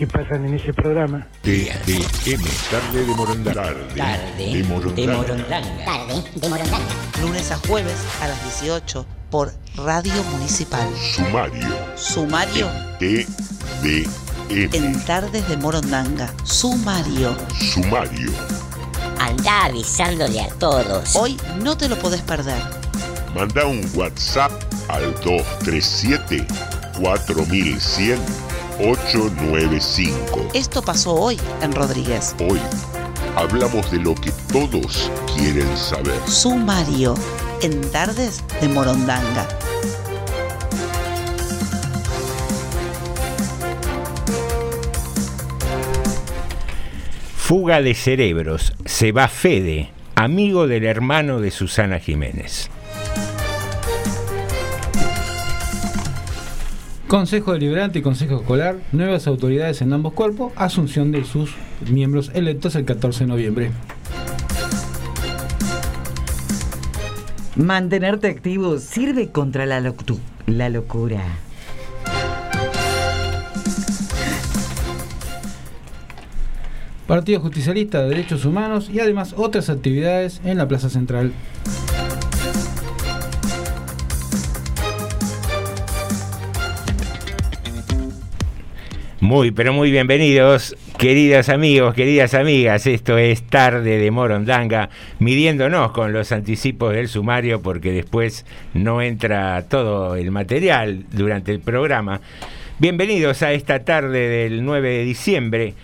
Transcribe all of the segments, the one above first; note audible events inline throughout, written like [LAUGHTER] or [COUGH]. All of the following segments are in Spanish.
que pasan en ese programa. TDM, tarde de Morondanga. Tarde, tarde de Morondanga. De Morondanga. Tarde de Morondanga. Lunes a jueves a las 18 por Radio Municipal. Sumario. Sumario. TDM. En Tardes de Morondanga. Sumario. Sumario. Anda avisándole a todos. Hoy no te lo podés perder. Manda un WhatsApp al 237 4100 895. Esto pasó hoy en Rodríguez. Hoy hablamos de lo que todos quieren saber. Sumario en Tardes de Morondanga. Fuga de cerebros. Se va Fede, amigo del hermano de Susana Jiménez. Consejo Deliberante y Consejo Escolar, nuevas autoridades en ambos cuerpos, asunción de sus miembros electos el 14 de noviembre. Mantenerte activo sirve contra la, la locura. Partido Justicialista de Derechos Humanos y además otras actividades en la Plaza Central. Muy, pero muy bienvenidos, queridos amigos, queridas amigas. Esto es Tarde de Morondanga, midiéndonos con los anticipos del sumario, porque después no entra todo el material durante el programa. Bienvenidos a esta tarde del 9 de diciembre.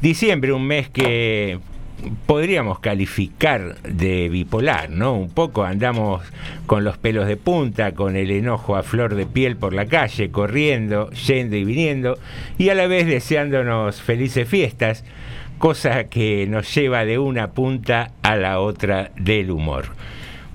Diciembre, un mes que podríamos calificar de bipolar, ¿no? Un poco andamos con los pelos de punta, con el enojo a flor de piel por la calle, corriendo, yendo y viniendo, y a la vez deseándonos felices fiestas, cosa que nos lleva de una punta a la otra del humor.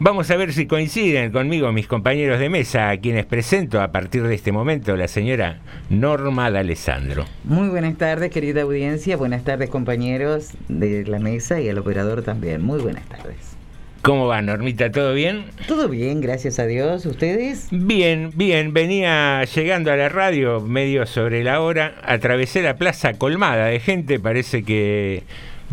Vamos a ver si coinciden conmigo mis compañeros de mesa, a quienes presento a partir de este momento, la señora Norma D'Alessandro. Muy buenas tardes, querida audiencia, buenas tardes compañeros de la mesa y al operador también. Muy buenas tardes. ¿Cómo va, Normita? ¿Todo bien? Todo bien, gracias a Dios. ¿Ustedes? Bien, bien. Venía llegando a la radio medio sobre la hora. Atravesé la plaza colmada de gente. Parece que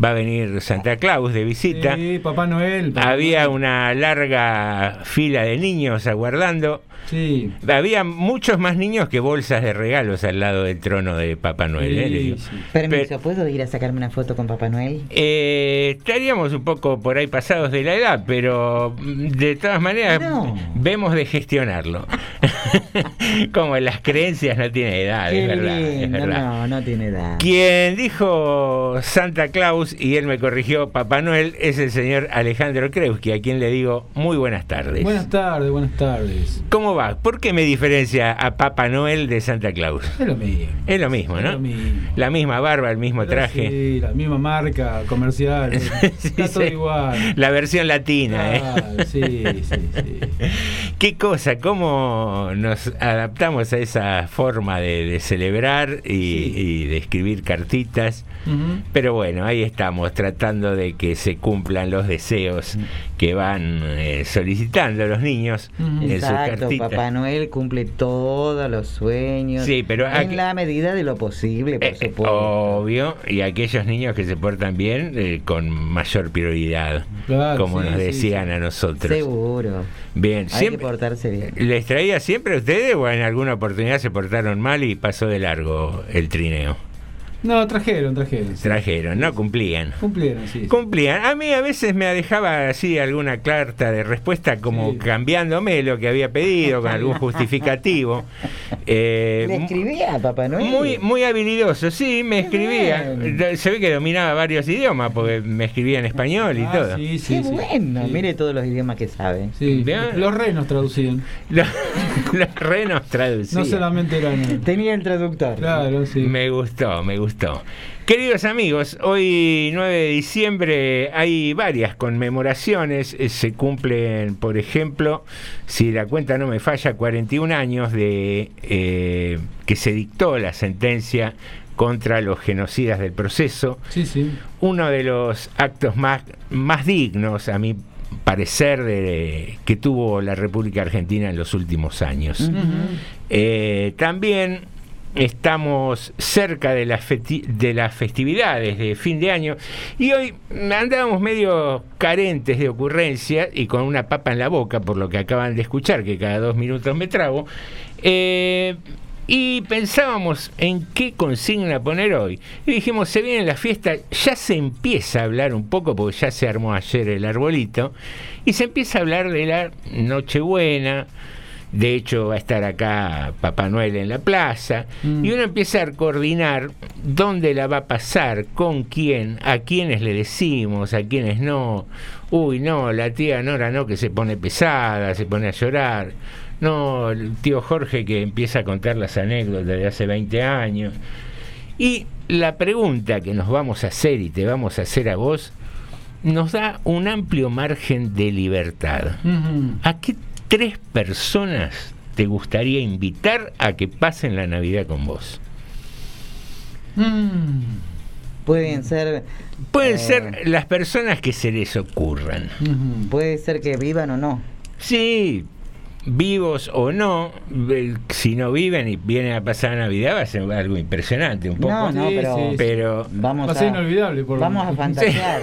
va a venir Santa Claus de visita. Sí, Papá Noel. Papá Había Noel. una larga fila de niños aguardando. Sí. Había muchos más niños que bolsas de regalos al lado del trono de Papá Noel. ¿eh? Le digo. Permiso, ¿puedo ir a sacarme una foto con Papá Noel? Eh, estaríamos un poco por ahí pasados de la edad, pero mm, de todas maneras No. vemos de gestionarlo. [LAUGHS] Como las creencias no tienen edad, Qué es verdad, es lindo, verdad. No, no tiene edad. Quien dijo Santa Claus y él me corrigió Papá Noel es el señor Alejandro Kreuski, a quien le digo muy buenas tardes. Buenas tardes, buenas tardes. ¿Cómo va? ¿Por qué me diferencia a Papá Noel de Santa Claus? Es lo mismo. Es lo mismo, ¿no? Es lo mismo. La misma barba, el mismo traje. Sí, la misma marca comercial. [LAUGHS] Está todo sí. igual. La versión latina, ¿eh? Ah, sí, sí, sí. [LAUGHS] Qué cosa, cómo nos adaptamos a esa forma de, de celebrar y, y de escribir cartitas. Pero bueno, ahí estamos tratando de que se cumplan los deseos que van eh, solicitando los niños en sus cartitas. Papá Noel cumple todos los sueños. Sí, pero en la medida de lo posible, por Eh, supuesto. Obvio, y aquellos niños que se portan bien eh, con mayor prioridad, Claro, como sí, nos sí, decían a nosotros. Seguro. Bien, Hay que siempre portarse bien. les traía siempre a ustedes o en alguna oportunidad se portaron mal y pasó de largo el trineo. No, trajeron, trajeron. sí. Trajeron, no cumplían. Cumplieron, sí. Cumplían. A mí a veces me dejaba así alguna carta de respuesta como Sí. cambiándome lo que había pedido con algún [LAUGHS] justificativo. Eh, ¿Le escribía Papá Noel? muy, muy habilidoso, sí, me escribía. bien. Se ve que dominaba varios idiomas porque me escribía en español y Ah, todo. sí, sí, Qué sí. bueno, Sí. mire todos los idiomas que sabe. Sí, los renos traducían. [LAUGHS] Los, los renos traducían. No solamente eran. Tenía el traductor. Claro, sí. Me gustó, me gustó. Queridos amigos, hoy 9 de diciembre hay varias conmemoraciones. Eh, Se cumplen, por ejemplo, si la cuenta no me falla, 41 años de eh, que se dictó la sentencia contra los genocidas del proceso. Sí, sí. Uno de los actos más, más dignos, a mi parecer, de, que tuvo la República Argentina en los últimos años. Eh, también estamos cerca de de las festividades de fin de año y hoy andábamos medio carentes de ocurrencias y con una papa en la boca, por lo que acaban de escuchar, que cada dos minutos me trago. Eh, y pensábamos en qué consigna poner hoy. Y dijimos, se viene la fiesta, ya se empieza a hablar un poco, porque ya se armó ayer el arbolito, y se empieza a hablar de la Nochebuena. De hecho, va a estar acá Papá Noel en la plaza. Y uno empieza a coordinar dónde la va a pasar, con quién, a quiénes le decimos, a quiénes no. Uy, no, la tía Nora no, que se pone pesada, se pone a llorar. No, el tío Jorge que empieza a contar las anécdotas de hace 20 años. Y la pregunta que nos vamos a hacer y te vamos a hacer a vos nos da un amplio margen de libertad. ¿A qué tres personas te gustaría invitar a que pasen la Navidad con vos? Mm. Pueden ser. Pueden Eh. ser las personas que se les ocurran. Puede ser que vivan o no. Sí, vivos o no, si no viven y vienen a pasar Navidad va a ser algo impresionante un poco. No, no, pero. sí, sí. Pero Vamos Va a ser inolvidable, por Vamos a fantasear.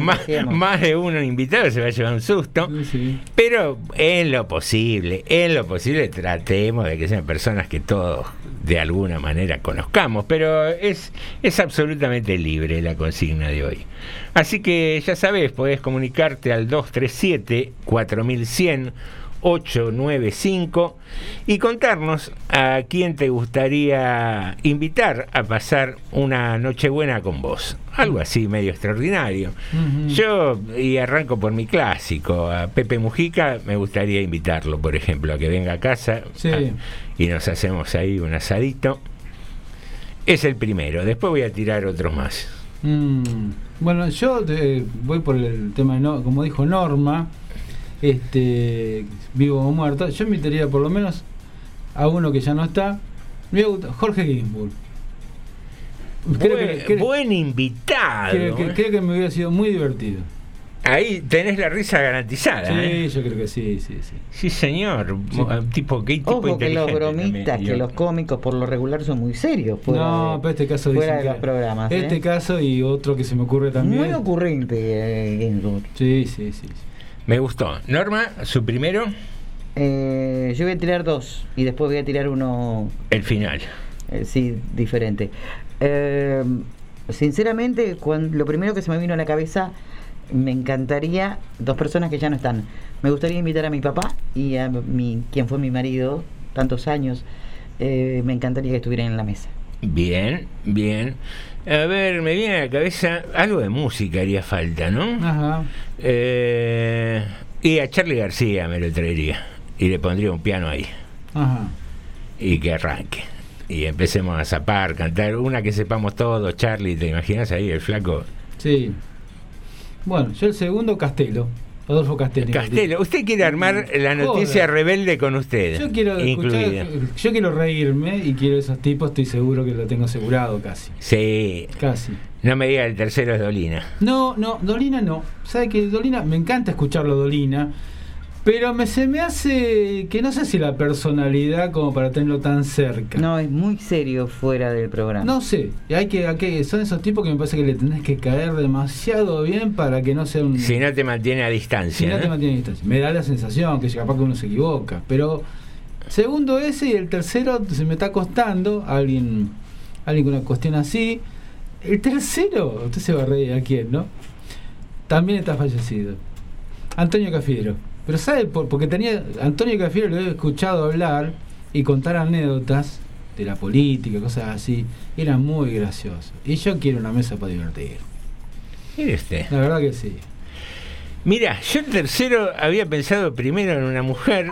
[LAUGHS] más, de uno invitado se va a llevar un susto. Sí, sí. Pero en lo posible, en lo posible tratemos de que sean personas que todos de alguna manera conozcamos, pero es, es absolutamente libre la consigna de hoy. Así que ya sabes, podés comunicarte al 237 4100 895 y contarnos a quién te gustaría invitar a pasar una Nochebuena con vos. Algo así medio extraordinario. Yo, y arranco por mi clásico, a Pepe Mujica me gustaría invitarlo, por ejemplo, a que venga a casa Sí. a- y nos hacemos ahí un asadito. Es el primero, después voy a tirar otros más. Mm, Bueno, yo eh, voy por el tema de, no, como dijo Norma, este, vivo o muerto. Yo invitaría por lo menos a uno que ya no está. Jorge Ginsburg. Creo buen, que, creo- buen invitado. creo que- ¿eh? creo que me hubiera sido muy divertido. Ahí tenés la risa garantizada. Sí, ¿eh? yo creo que sí, sí, sí. Sí, señor. Sí. Mo- Tipo, qué tipo Ojo que los bromistas, también. que los cómicos por lo regular son muy serios. Fuera no, pero este caso fuera dicen de los programas. ¿eh? Este caso y otro que se me ocurre también. Muy ocurrente, eh, Ginsburg. Sí, sí, sí. sí. Me gustó. Norma, su primero. Eh, yo voy a tirar dos y después voy a tirar uno. El final. Eh, sí, diferente. Eh, sinceramente, cuando, lo primero que se me vino a la cabeza, me encantaría, dos personas que ya no están, me gustaría invitar a mi papá y a mi, quien fue mi marido tantos años, eh, me encantaría que estuvieran en la mesa. Bien, bien. A ver, me viene a la cabeza algo de música haría falta, ¿no? Ajá. Eh, y a Charlie García me lo traería. Y le pondría un piano ahí. Ajá. Y que arranque. Y empecemos a zapar, cantar. Una que sepamos todos, Charlie, ¿te imaginas ahí el flaco? Sí. Bueno, yo el segundo, Castelo. Adolfo Castelo. Castelo, usted quiere armar la noticia Joder. rebelde con usted. Yo quiero incluida. escuchar, yo quiero reírme y quiero esos tipos, estoy seguro que lo tengo asegurado casi. Sí. Casi. No me diga el tercero es Dolina. No, no, Dolina no. ¿Sabe que Dolina? Me encanta escucharlo Dolina, pero me, se me hace que no sé si la personalidad como para tenerlo tan cerca. No, es muy serio fuera del programa. No sé, hay que, hay que- son esos tipos que me parece que le tenés que caer demasiado bien para que no sea un... Si no te mantiene a Si distancia. no te mantiene a distancia. Me da la sensación que capaz que uno se equivoca. Pero segundo ese y el tercero se me está costando. Alguien, alguien con una cuestión así. El tercero, usted se va a reír a quién, ¿no? También está fallecido. Antonio Cafiero. Pero ¿sabe? por? Porque tenía. Antonio Cafiero lo he escuchado hablar y contar anécdotas de la política, cosas así. Era muy gracioso. Y yo quiero una mesa para divertir. Mire usted. La verdad que sí. Mira, yo el tercero había pensado primero en una mujer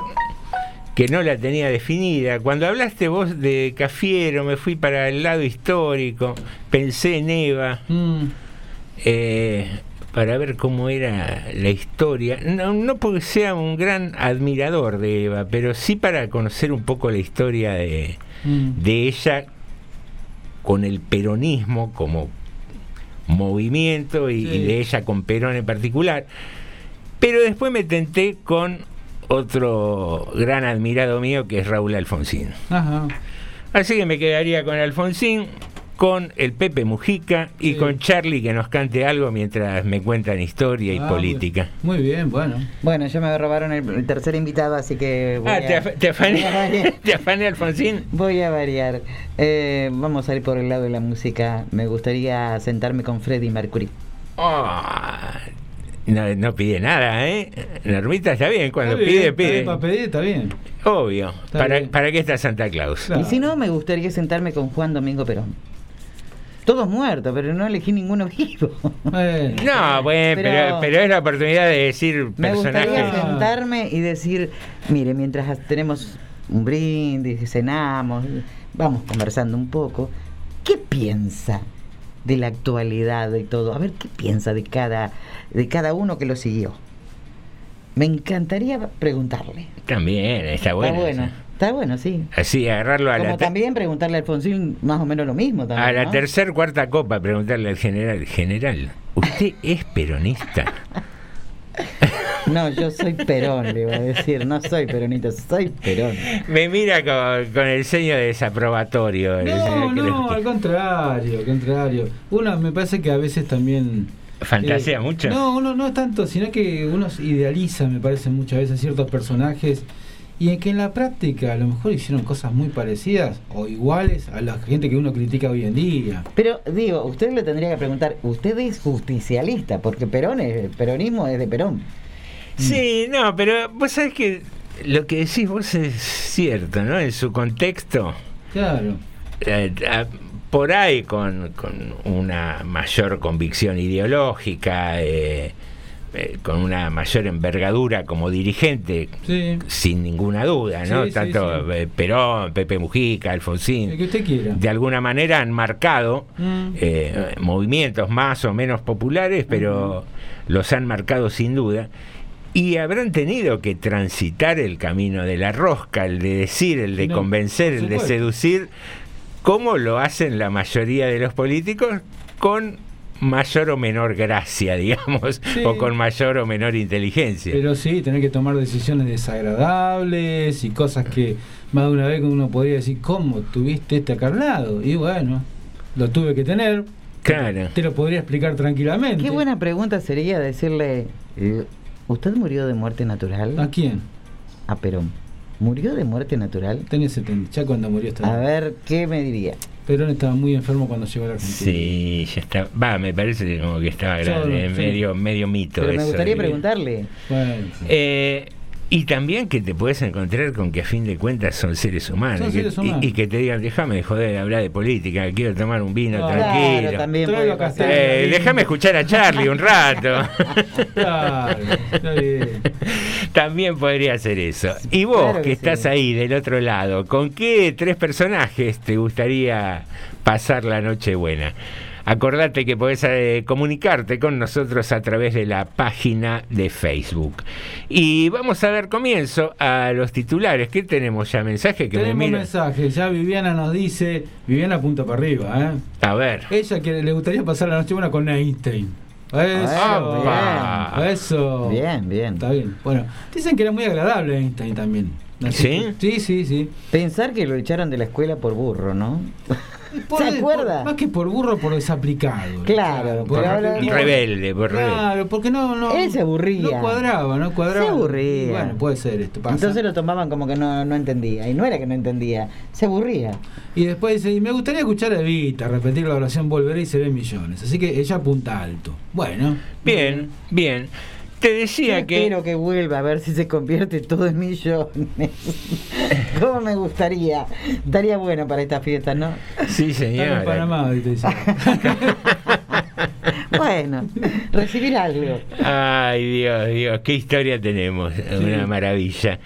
que no la tenía definida. Cuando hablaste vos de Cafiero, me fui para el lado histórico, pensé en Eva, Mm. eh, para ver cómo era la historia. No, no porque sea un gran admirador de Eva, pero sí para conocer un poco la historia de, Mm. de ella con el peronismo como movimiento y, Sí. y de ella con Perón en particular. Pero después me tenté con otro gran admirado mío que es Raúl Alfonsín. Ajá. Así que me quedaría con Alfonsín, con el Pepe Mujica y Sí. con Charlie que nos cante algo mientras me cuentan historia y Ah, política. Muy bien, bueno. Bueno, ya me robaron el, el tercer invitado, así que voy Ah, a, te, af- te afané, [LAUGHS] voy a variar. te afané, Alfonsín. Voy a variar. Eh, vamos a ir por el lado de la música. Me gustaría sentarme con Freddie Mercury. Ah, no, no pide nada, ¿eh? Normita está bien, cuando Está bien, pide, está pide. bien, para pedir está bien. Obvio. Está ¿Para, bien. ¿Para qué está Santa Claus? Claro. Y si no, me gustaría sentarme con Juan Domingo Perón. Todos muertos, pero no elegí ninguno vivo. Bueno. No, bueno, pero, Pero- pero es la oportunidad de decir Me gustaría personajes. sentarme y decir, mire, mientras tenemos un brindis, cenamos, vamos conversando un poco, ¿qué piensa de la actualidad y todo? A ver, ¿qué piensa de cada, de cada uno que lo siguió? Me encantaría preguntarle. También, está bueno. Está bueno. Está bueno, sí. Así, agarrarlo a Como la, también preguntarle a Alfonsín más o menos lo mismo. También, a la ¿no? tercer, cuarta copa, preguntarle al general, general, ¿usted [LAUGHS] es peronista? No, yo soy Perón, le iba a decir. No soy peronista, soy Perón. Me mira con, con el seño desaprobatorio. el No, que no, al contrario, al contrario. Uno me parece que a veces también... Fantasea eh, mucho. No, uno no es tanto, sino que uno idealiza, me parece, muchas veces ciertos personajes y en que en la práctica a lo mejor hicieron cosas muy parecidas o iguales a la gente que uno critica hoy en día. Pero digo, usted le tendría que preguntar, usted es justicialista, porque Perón es, el peronismo es de Perón. Sí, no, pero vos sabés que lo que decís vos es cierto, ¿no? En su contexto, Claro. eh, a- por ahí con, con una mayor convicción ideológica, eh, eh, con una mayor envergadura como dirigente, Sí. sin ninguna duda, ¿no? Sí, Tanto sí. eh, Perón, Pepe Mujica, Alfonsín. El que usted quiera. de alguna manera han marcado Mm. eh, movimientos más o menos populares, pero los han marcado sin duda. Y habrán tenido que transitar el camino de la rosca, el de decir, el de No, convencer, el de seducir, como lo hacen la mayoría de los políticos, con mayor o menor gracia, [LAUGHS] digamos, Sí. o con mayor o menor inteligencia. Pero sí, tener que tomar decisiones desagradables y cosas que más de una vez uno podría decir, ¿cómo tuviste este acá al lado? Y bueno, lo tuve que tener. Claro. Te lo podría explicar tranquilamente. Qué buena pregunta sería decirle, eh, ¿usted murió de muerte natural? ¿A quién? a Perón. ¿Murió de muerte natural? Tenía 70, ya cuando murió estaba. A ver, ¿qué me diría? Perón estaba muy enfermo cuando llegó a la Argentina. Sí, ya está. Va, me parece como que estaba sí. medio, medio mito. Pero me gustaría preguntarle. Bueno, Eh, y también que te puedes encontrar con que a fin de cuentas son seres humanos. Son seres y- humanos. Y, que te digan, déjame de joder de hablar de política, quiero tomar un vino Claro, tranquilo. también pasar. Eh, déjame escuchar a Charlie un rato. [LAUGHS] claro, está bien. También podría hacer eso. Y vos, Claro que, que estás sí. ahí del otro lado, ¿con qué tres personajes te gustaría pasar la noche buena? Acordate que podés eh, comunicarte con nosotros a través de la página de Facebook. Y vamos a dar comienzo a los titulares. ¿Qué tenemos ya? ¿Mensaje que me Tenemos mira? mensaje, ya Viviana nos dice, Viviana punta para arriba, ¿eh? A ver. Ella que le gustaría pasar la noche buena con Einstein. Eso, Ah, bien. eso. Bien, bien. Está bien. Bueno, dicen que era muy agradable Einstein también. Así ¿Sí? que- Sí, sí, sí. Pensar que lo echaron de la escuela por burro, ¿no? Por- ¿Se acuerda? por- más que por burro, por desaplicado. Claro, Por ahora- rebelde, por rebelde. Claro, porque no, no. Él se aburría. No cuadraba, no cuadraba. Se aburría. Bueno, puede ser esto. Pasa. Entonces lo tomaban como que no, no entendía. Y no era que no entendía, se aburría. Y después dice, y me gustaría escuchar a Evita repetir la oración Volveré y se ven millones. Así que ella apunta alto. Bueno. Bien, bien. Te decía Yo que... Espero que vuelva a ver si se convierte todo en millones. [LAUGHS] ¿Cómo me gustaría? Estaría bueno para esta fiesta, ¿no? Sí, señora. Panamá, te. [LAUGHS] Bueno, recibir algo. Ay, Dios, Dios, qué historia tenemos. Una maravilla.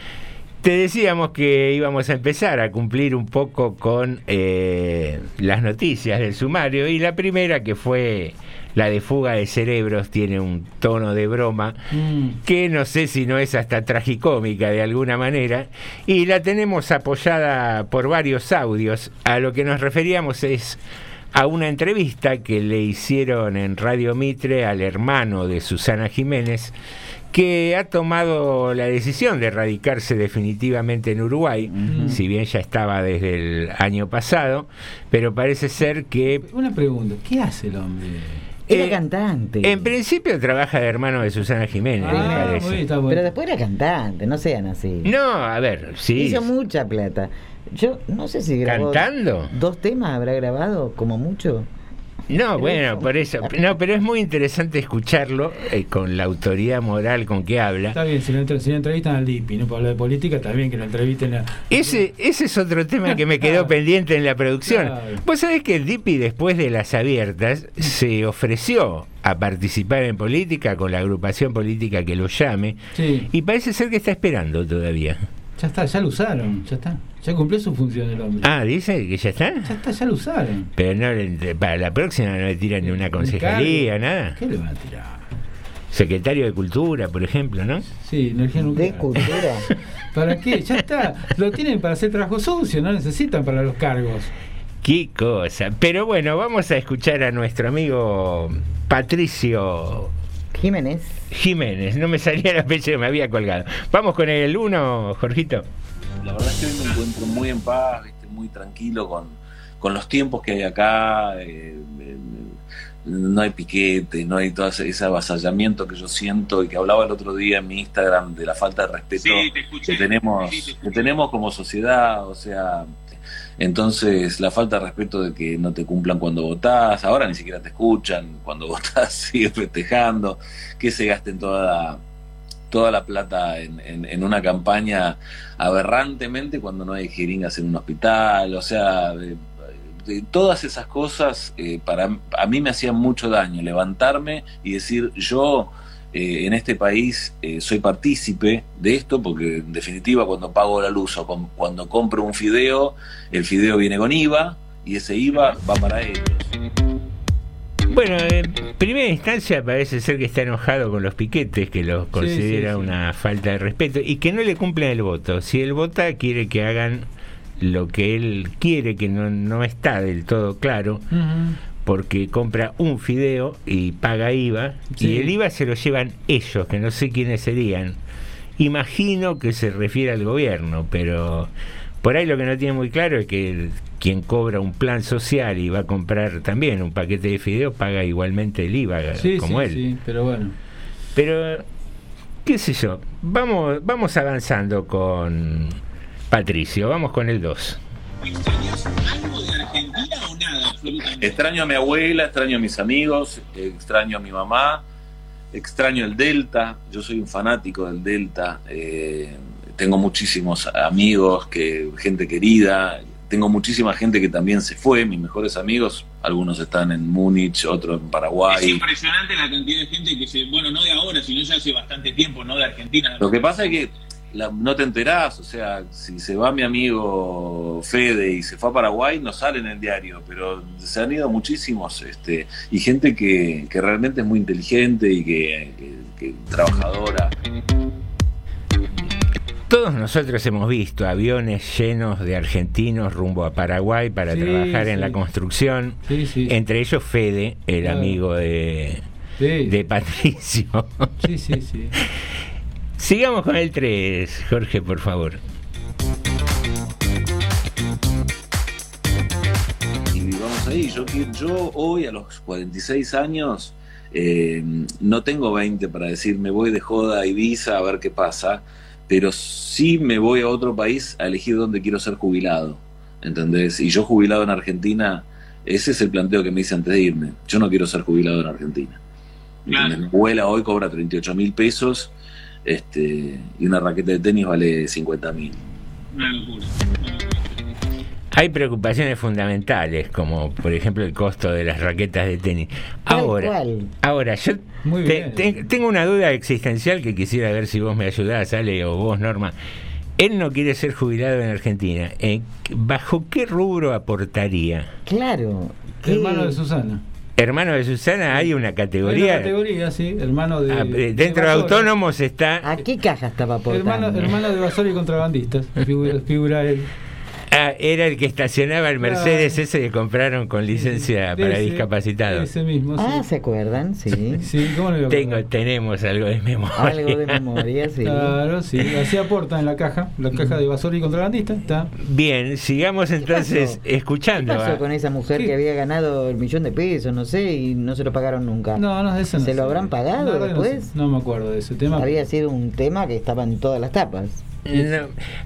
Te decíamos que íbamos a empezar a cumplir un poco con eh, las noticias del sumario y la primera que fue la de fuga de cerebros tiene un tono de broma Mm. que no sé si no es hasta tragicómica de alguna manera y la tenemos apoyada por varios audios. A lo que nos referíamos es a una entrevista que le hicieron en Radio Mitre al hermano de Susana Jiménez, que ha tomado la decisión de radicarse definitivamente en Uruguay, si bien ya estaba desde el año pasado, pero parece ser que... Una pregunta, ¿qué hace el hombre? Era Eh, cantante. En principio trabaja de hermano de Susana Jiménez, me Ah, parece. muy bien, está bueno. Pero después era cantante, no sean así. No, a ver, sí. Hizo mucha plata. Yo no sé si grabó. ¿Cantando? ¿Dos temas habrá grabado, como mucho? No, bueno, por eso. No, pero es muy interesante escucharlo eh, con la autoridad moral con que habla. Está bien, si lo, entre- si lo entrevistan al Dipi, no para hablar de política, está bien que lo entrevisten a. Ese, ese es otro tema que me quedó [LAUGHS] pendiente en la producción. Claro. Vos sabés que el Dipi después de las abiertas se ofreció a participar en política con la agrupación política que lo llame Sí, y parece ser que está esperando todavía. Ya está, ya lo usaron, ya está. Ya cumplió su función el hombre. Ah, dice que ya está. Ya está, ya lo usaron. Pero no, le- para la próxima no le tiran ni una concejalía, cargo. nada. ¿Qué le van a tirar? Secretario de Cultura, por ejemplo, ¿no? Sí, energía nuclear. De cultura. [LAUGHS] ¿Para qué? Ya está. Lo tienen para hacer trabajo sucio, no necesitan para los cargos. Qué cosa. Pero bueno, vamos a escuchar a nuestro amigo Patricio Jiménez. Jiménez. No me salía la fecha, me había colgado. Vamos con el 1, Jorgito. La verdad es que hoy me encuentro muy en paz, ¿viste? muy tranquilo con, con los tiempos que hay acá. eh, eh, no hay piquete, no hay todo ese, ese avasallamiento que yo siento y que hablaba el otro día en mi Instagram de la falta de respeto que tenemos que tenemos como sociedad, o sea, entonces la falta de respeto de que no te cumplan cuando votás, ahora ni siquiera te escuchan, cuando [LAUGHS] votás sigues festejando, que se gasten toda toda la plata en, en- una campaña aberrantemente cuando no hay jeringas en un hospital, o sea, de- de todas esas cosas eh, para a mí me hacían mucho daño levantarme y decir yo eh, en este país eh, soy partícipe de esto porque en definitiva cuando pago la luz o cuando compro un fideo el fideo viene con IVA y ese IVA va para ellos Bueno, en primera instancia parece ser que está enojado con los piquetes, que los considera sí, sí. una falta de respeto y que no le cumplen el voto. Si él vota, quiere que hagan lo que él quiere, que no, no está del todo claro, porque compra un fideo y paga IVA, y el IVA se lo llevan ellos, que no sé quiénes serían. Imagino que se refiere al gobierno, pero por ahí lo que no tiene muy claro es que quien cobra un plan social y va a comprar también un paquete de fideos paga igualmente el IVA Sí, como sí, él. sí, pero bueno. Pero qué sé yo, vamos, vamos avanzando con Patricio, vamos con el 2. algo de Argentina? [LAUGHS] Extraño a mi abuela, extraño a mis amigos, extraño a mi mamá, extraño el Delta, yo soy un fanático del Delta, eh, tengo muchísimos amigos, que, gente querida, tengo muchísima gente que también se fue, mis mejores amigos, algunos están en Múnich, otros en Paraguay. Es impresionante la cantidad de gente que se, bueno, no de ahora, sino ya hace bastante tiempo, no de Argentina. Lo que pasa es que no te enterás, o sea, si se va mi amigo Fede y se fue a Paraguay, no sale en el diario, pero se han ido muchísimos, este, y gente que, realmente es muy inteligente y que, que trabajadora. Todos nosotros hemos visto aviones llenos de argentinos rumbo a Paraguay para trabajar en la construcción. Entre ellos Fede, el amigo de, de Patricio. Sí, sí, sí. [LAUGHS] Sigamos con el 3, Jorge, por favor. Y vamos ahí, yo, yo hoy a los 46 años eh, no tengo 20 para decir me voy de joda a Ibiza a ver qué pasa pero sí me voy a otro país a elegir dónde quiero ser jubilado, ¿entendés? Y yo jubilado en Argentina, ese es el planteo que me hice antes de irme. Yo no quiero ser jubilado en Argentina. Claro. Mi abuela hoy cobra 38 mil pesos este, y una raqueta de tenis vale 50 mil. Hay preocupaciones fundamentales, como por ejemplo el costo de las raquetas de tenis. Ahora, ahora yo tengo una duda existencial que quisiera ver si vos me ayudás, Ale, o vos, Norma. Él no quiere ser jubilado en Argentina. Eh, ¿Bajo qué rubro aportaría? Claro. Hermano de Susana. Hermano de Susana, hay una categoría. Hay una categoría, sí, hermano de. Ah, dentro de, autónomos está. ¿A qué caja estaba aportando? Hermano, hermano de Basol y contrabandistas. Figura, figura él. Ah, era el que estacionaba el Mercedes ese que compraron con licencia para discapacitados. Ese mismo, sí. Ah, ¿se acuerdan? Sí. sí ¿cómo Tengo, tenemos algo de memoria. Algo de memoria, sí. Claro, sí. Así aporta en la caja, la caja de Basori y contrabandista. Está. Bien, sigamos entonces escuchando. ¿Qué pasó con esa mujer que había ganado el millón de pesos, no sé, y no se lo pagaron nunca? No, no, eso no ¿Se lo habrán pagado después? No, me acuerdo de ese tema. Había sido un tema que estaba en todas las tapas.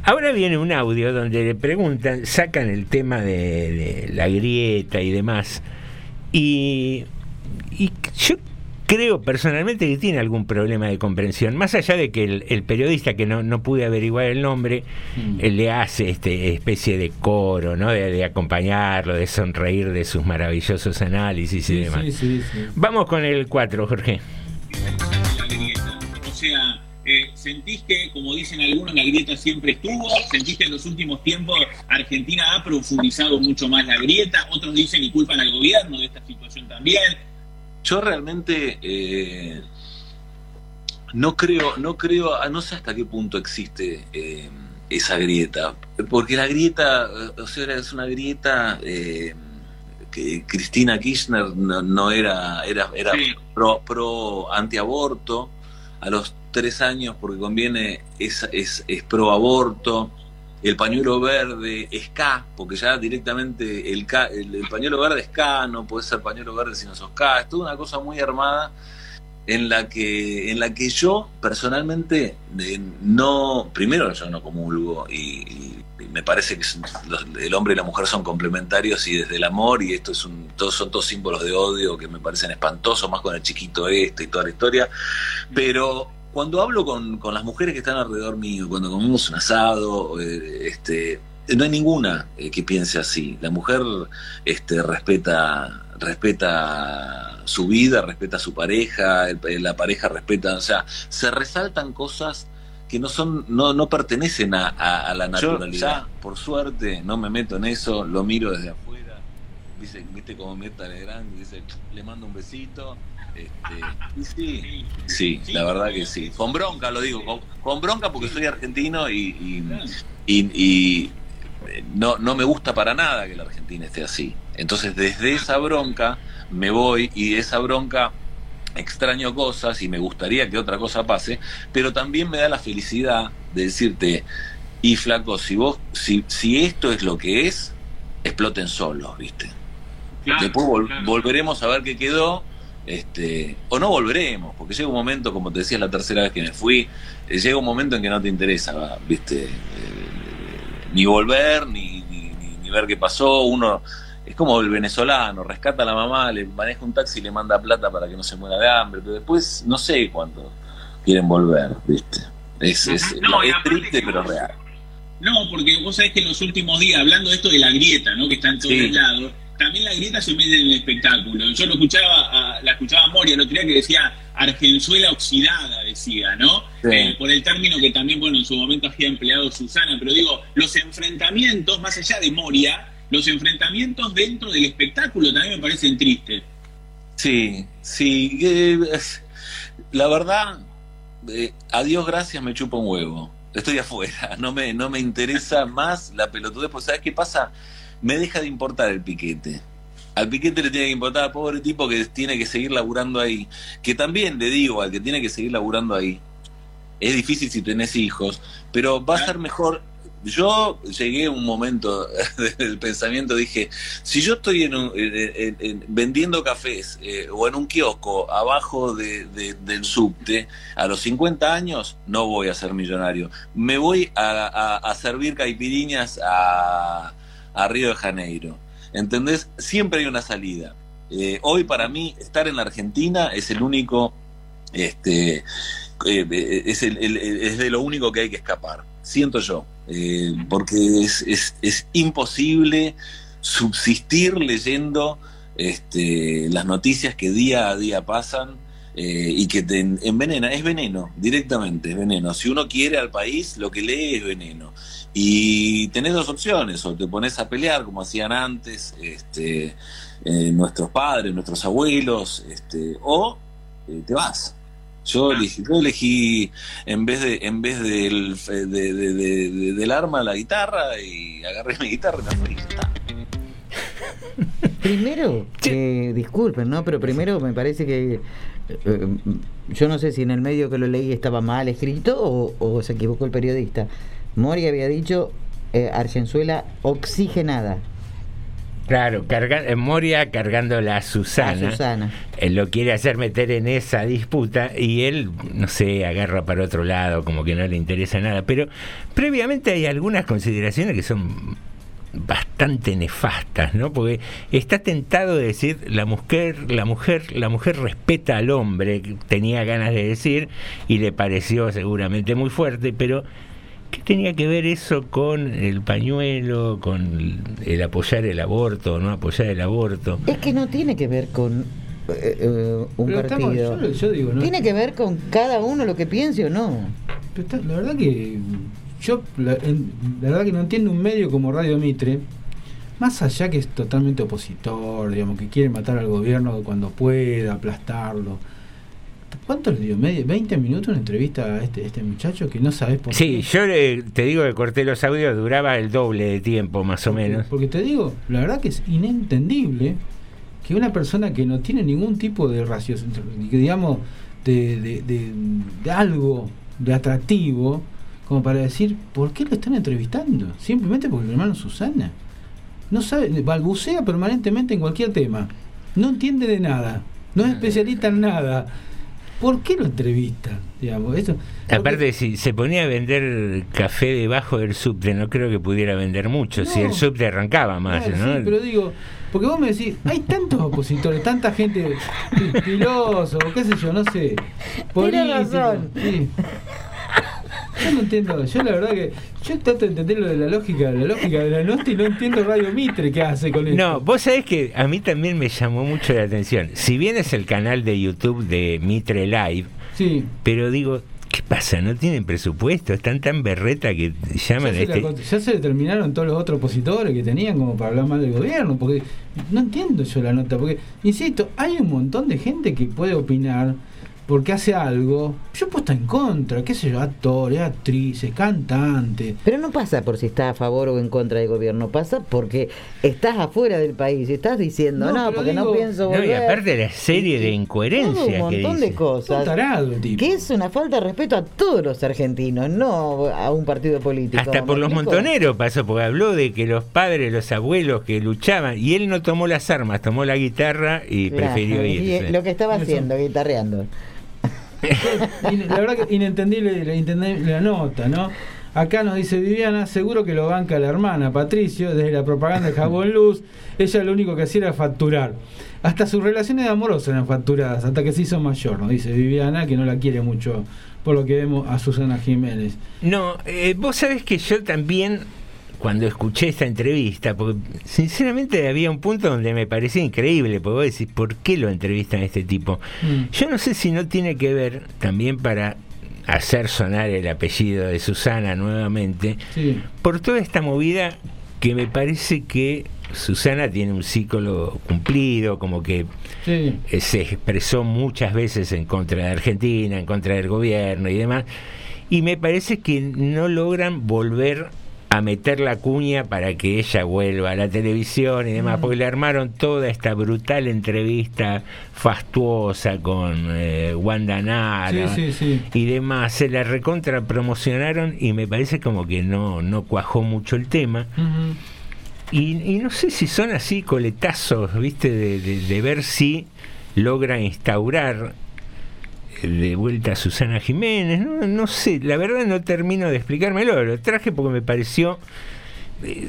Ahora viene un audio donde le preguntan, sacan el tema de, la grieta y demás. Y, yo creo personalmente que tiene algún problema de comprensión. Más allá de que el, periodista, que no, no, pude averiguar el nombre, mm. eh, le hace este especie de coro, ¿no? De, acompañarlo, de sonreír de sus maravillosos análisis y demás. Vamos con el 4, Jorge. O sea eh, ¿Sentís que, como dicen algunos, la grieta siempre estuvo? ¿Sentís que en los últimos tiempos Argentina ha profundizado mucho más la grieta? Otros dicen y culpan al gobierno de esta situación también. Yo realmente eh, no creo, no creo, ah, no sé hasta qué punto existe eh, esa grieta, porque la grieta, o sea, es una grieta que Cristina Kirchner no, era, era, era pro, pro antiaborto, a los tres años porque conviene, es, es, es pro aborto, el pañuelo verde es K, porque ya directamente el, el, pañuelo verde es K, no puede ser pañuelo verde si no sos K, es toda una cosa muy armada en la que, en la que yo personalmente no, primero yo no comulgo y, me parece que el hombre y la mujer son complementarios y desde el amor y esto es todos son todos símbolos de odio que me parecen espantosos, más con el chiquito este y toda la historia, pero cuando hablo con, las mujeres que están alrededor mío, cuando comemos un asado, eh, este, no hay ninguna eh, que piense así. La mujer este, respeta, respeta su vida, respeta a su pareja, la pareja respeta, o sea, se resaltan cosas que no son, no, no pertenecen a, la naturalidad. por suerte, no me meto en eso, lo miro desde afuera. Dice, viste cómo meta grande, dice, le mando un besito este, sí, sí, la verdad que sí. Con bronca lo digo, con, bronca porque soy argentino y, y, eh, no, no me gusta para nada que la Argentina esté así. Entonces desde esa bronca me voy y de esa bronca extraño cosas y me gustaría que otra cosa pase, pero también me da la felicidad de decirte, y flaco, si vos, si, si esto es lo que es, exploten solos, ¿viste? Después volveremos a ver qué quedó Este, o no volveremos, porque llega un momento, como te decía la tercera vez que me fui, eh, llega un momento en que no te interesa, ¿viste? Eh, ni volver, ni, ni, ni- ni ver qué pasó. Uno es como el venezolano, rescata a la mamá, le maneja un taxi y le manda plata para que no se muera de hambre, pero después no sé cuánto quieren volver, ¿viste? Es, es, No, es triste, pero vos- real. No, porque vos sabés que en los últimos días, hablando de esto de la grieta, ¿no? Que está en todos Sí. lados, también la grieta se mete en el espectáculo. Yo lo escuchaba, a- la escuchaba a Moria el otro día que decía Argenzuela oxidada, decía, ¿no? Sí. Eh, por el término que también, bueno, en su momento había empleado Susana, pero digo, los enfrentamientos, más allá de Moria, los enfrentamientos dentro del espectáculo también me parecen tristes. Sí, sí. eh, la verdad, eh, a Dios gracias me chupa un huevo. Estoy afuera, [LAUGHS] no me, no me interesa más la pelotudez, pues ¿sabes qué pasa? Me deja de importar el piquete. Al piquete le tiene que importar al pobre tipo que tiene que seguir laburando ahí. Que también le digo al que tiene que seguir laburando ahí, es difícil si tenés hijos, pero va a ser mejor. Yo llegué a un momento [LAUGHS] del pensamiento, dije, si yo estoy en un- en- en- en- vendiendo cafés eh, o en un kiosco abajo de- de- del subte, a los 50 años no voy a ser millonario. Me voy a, a- a servir caipiriñas a, a Río de Janeiro. ¿Entendés? Siempre hay una salida. Eh, hoy para mí estar en la Argentina es el único, este, eh, eh, es, el- es de lo único que hay que escapar, siento yo, porque es, es- es imposible subsistir leyendo este, las noticias que día a día pasan y que te en- envenena, es veneno, directamente, es veneno. Si uno quiere al país, lo que lee es veneno. Y tenés dos opciones, o te pones a pelear como hacían antes este, eh, nuestros padres, nuestros abuelos, este, o eh, te vas. Yo elegí, yo elegí en vez de en vez del, de- de- de- de- del arma la guitarra y agarré mi guitarra y me fui. [LAUGHS] Primero, eh, disculpen, ¿no? Pero primero me parece que. eh, yo no sé si en el medio que lo leí estaba mal escrito o, o se equivocó el periodista. Mori había dicho eh, Argenzuela oxigenada. Claro, carga, eh, Moria cargando la Susana. A Susana. Él lo quiere hacer meter en esa disputa y él, no sé, agarra para otro lado, como que no le interesa nada. Pero previamente hay algunas consideraciones que son bastante nefastas, ¿no? Porque está tentado de decir la mujer, la mujer, la mujer respeta al hombre, tenía ganas de decir y le pareció seguramente muy fuerte, pero ¿qué tenía que ver eso con el pañuelo, con el apoyar el aborto o no apoyar el aborto? Es que no tiene que ver con eh, eh, un Pero estamos- partido. yo- yo digo, ¿no? Tiene que ver con cada uno lo que piense o no. Pero está- la verdad que yo la, en- la verdad que no entiendo un medio como Radio Mitre, más allá que es totalmente opositor, digamos, que quiere matar al gobierno cuando pueda, aplastarlo. ¿Cuánto le dio? ¿Medio- ¿20 minutos una entrevista a este, este muchacho que no sabes por Sí, yo eh, te digo que corté los audios, duraba el doble de tiempo más o menos. Porque te digo, la verdad que es inentendible que una persona que no tiene ningún tipo de racio, que digamos, de, de, de- de algo de atractivo, como para decir, ¿por qué lo están entrevistando? Simplemente porque el hermano Susana no sabe, balbucea permanentemente en cualquier tema, no entiende de nada, no es especialista en nada. ¿Por qué lo entrevistan? Digamos, esto, Aparte, si se ponía a vender café debajo del subte, no creo que pudiera vender mucho, si el subte arrancaba más, Claro, ¿no? sí, pero digo, porque vos me decís, hay tantos opositores, tanta gente, filósofo, qué sé yo, no sé, político. razón. sí. Yo no entiendo, yo la verdad que yo trato de entender lo de la lógica, la lógica de la Nosti y no entiendo Radio Mitre qué hace con esto. No, vos sabés que a mí también me llamó mucho la atención. Si bien es el canal de YouTube de Mitre Live, Sí. pero digo, ¿qué pasa? ¿No tienen presupuesto? Están tan berreta que Ya llaman a se, este... la- ya se le terminaron todos los otros opositores que tenían como para hablar mal del gobierno, porque no entiendo yo la nota, porque, insisto, hay un montón de gente que puede opinar porque hace algo, yo puesto en contra, qué sé yo, actores, actrices, cantantes. Pero no pasa por si estás a favor o en contra del gobierno, pasa porque estás afuera del país y estás diciendo, No, no, porque no pienso No, volver. y aparte la serie de Todo incoherencias un que montón dice. de cosas. Un tarado tipo. Que es una falta de respeto a todos los argentinos, no a un partido político. Hasta por ¿me los explico? montoneros pasó, porque habló de que los padres, los abuelos que luchaban, y él no tomó las armas, tomó la guitarra y Claro, prefirió y irse. lo que estaba Eso. haciendo, guitarreando. [LAUGHS] La verdad que inentendible la nota, ¿no? Acá nos dice Viviana, seguro que lo banca la hermana Patricio, desde la propaganda de Jabón Luz, ella lo único que hacía era facturar. Hasta sus relaciones amorosas eran facturadas, hasta que se hizo mayor, nos dice Viviana, que no la quiere mucho, por lo que vemos a Susana Jiménez. No, eh, vos sabés que yo también, cuando escuché esta entrevista, porque sinceramente había un punto donde me parecía increíble, porque vos decís, ¿por qué lo entrevistan a este tipo? Mm. Yo no sé si no tiene que ver también para hacer sonar el apellido de Susana nuevamente, Sí. por toda esta movida que me parece que Susana tiene un ciclo cumplido, como que Sí. eh, se expresó muchas veces en contra de Argentina, en contra del gobierno y demás, y me parece que no logran volver a meter la cuña para que ella vuelva a la televisión y demás, Mm. porque le armaron toda esta brutal entrevista fastuosa con eh, Wanda Nara Sí, sí, sí. y demás, se la recontra promocionaron y me parece como que no, no cuajó mucho el tema. Y, y no sé si son así coletazos, ¿viste? De, de- de ver si logra instaurar de vuelta a Susana Jiménez. No, no sé, la verdad no termino de explicármelo. Lo traje porque me pareció, eh,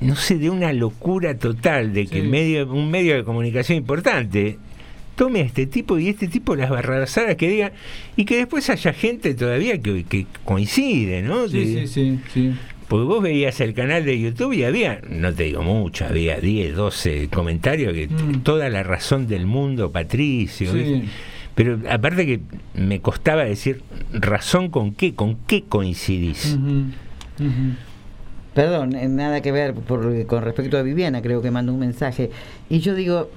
no sé, de una locura total de que Sí. medio, un medio de comunicación importante tome a este tipo y este tipo las barrazadas que diga y que después haya gente todavía que, que coincide, ¿no? Sí, Que- sí, sí, sí. porque vos veías el canal de YouTube y había, no te digo mucho, había 10, 12 comentarios que Mm. toda la razón del mundo, Patricio. Sí. Pero aparte que me costaba decir, ¿razón con qué? ¿Con qué coincidís? Ujú. Ujú. Perdón, eh, nada que ver por- con respecto a Viviana, creo que mandó un mensaje. Y yo digo,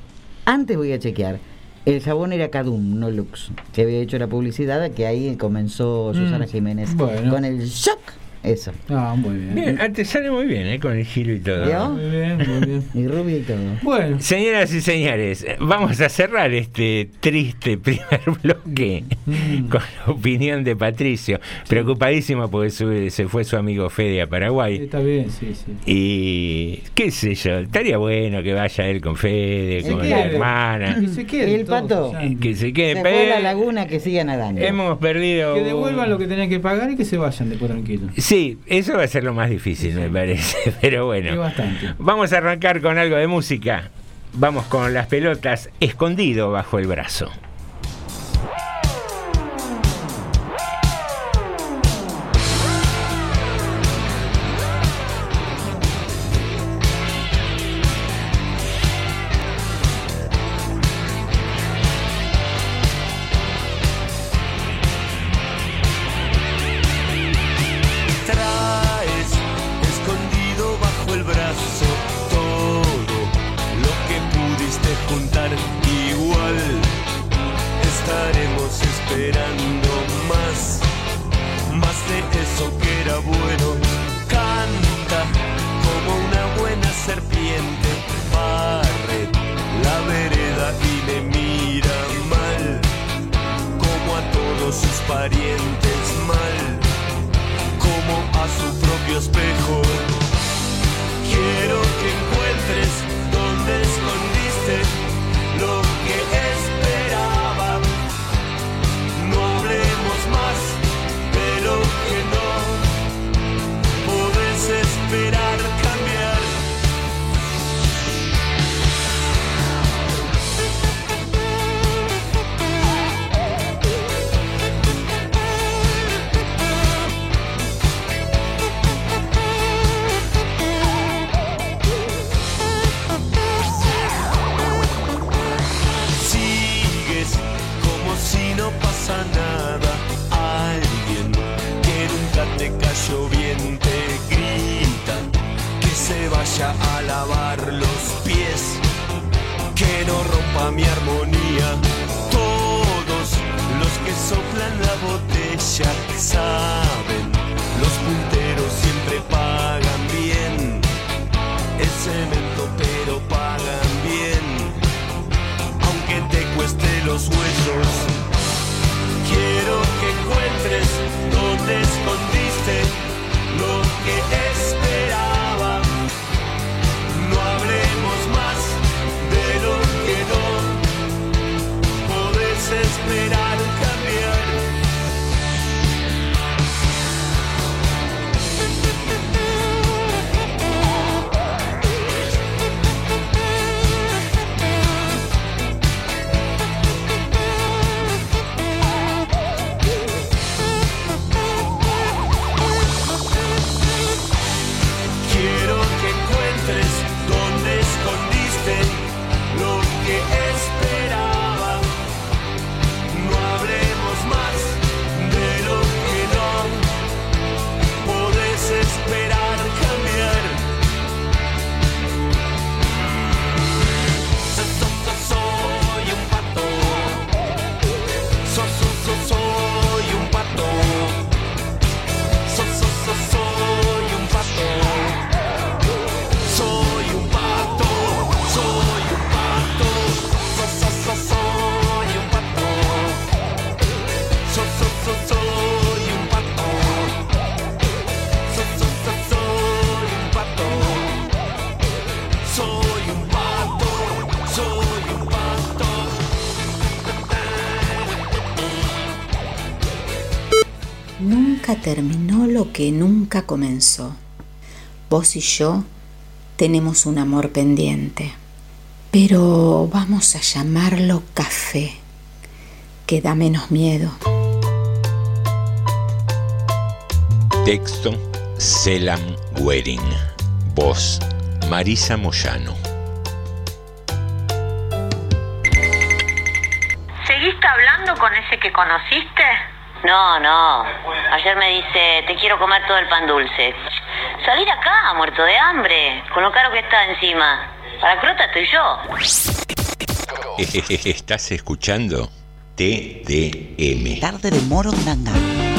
antes voy a chequear. El jabón era Cadum, no Lux, que había hecho la publicidad, que ahí comenzó Susana Mm, Jiménez. bueno. Con el shock, eso. Ah, muy bien. Bien, ah, te sale muy bien, ¿eh? Con el giro y todo. ¿Vio? Muy bien, muy bien. [LAUGHS] Y rubia y todo. Bueno, Señoras y señores, vamos a cerrar este triste [LAUGHS] primer bloque Mm. con la opinión de Patricio, preocupadísimo porque su- se fue su amigo Fede a Paraguay. está bien, sí, sí. Y qué sé yo, estaría bueno que vaya él con Fede, Se con la hermana, Que se quede Y el pato. que se quede. Se fue a la laguna que siga nadando. hemos perdido. Que devuelvan lo que tenían que pagar y que se vayan después tranquilos. Sí, eso va a ser lo más difícil, me parece. [LAUGHS] Pero bueno, bastante. vamos a arrancar con algo de música. Vamos con las pelotas escondido bajo el brazo. Nunca terminó lo que nunca comenzó. Vos y yo tenemos un amor pendiente, pero vamos a llamarlo café, que da menos miedo. Texto Selam Wering. Voz Marisa Moyano. ¿Seguiste hablando con ese que conociste? No, no. Ayer me dice, te quiero comer todo el pan dulce. Salir acá, muerto de hambre, con lo caro que está encima. Para crota estoy yo. Estás escuchando TDM. Tarde de Morondanga. Nadie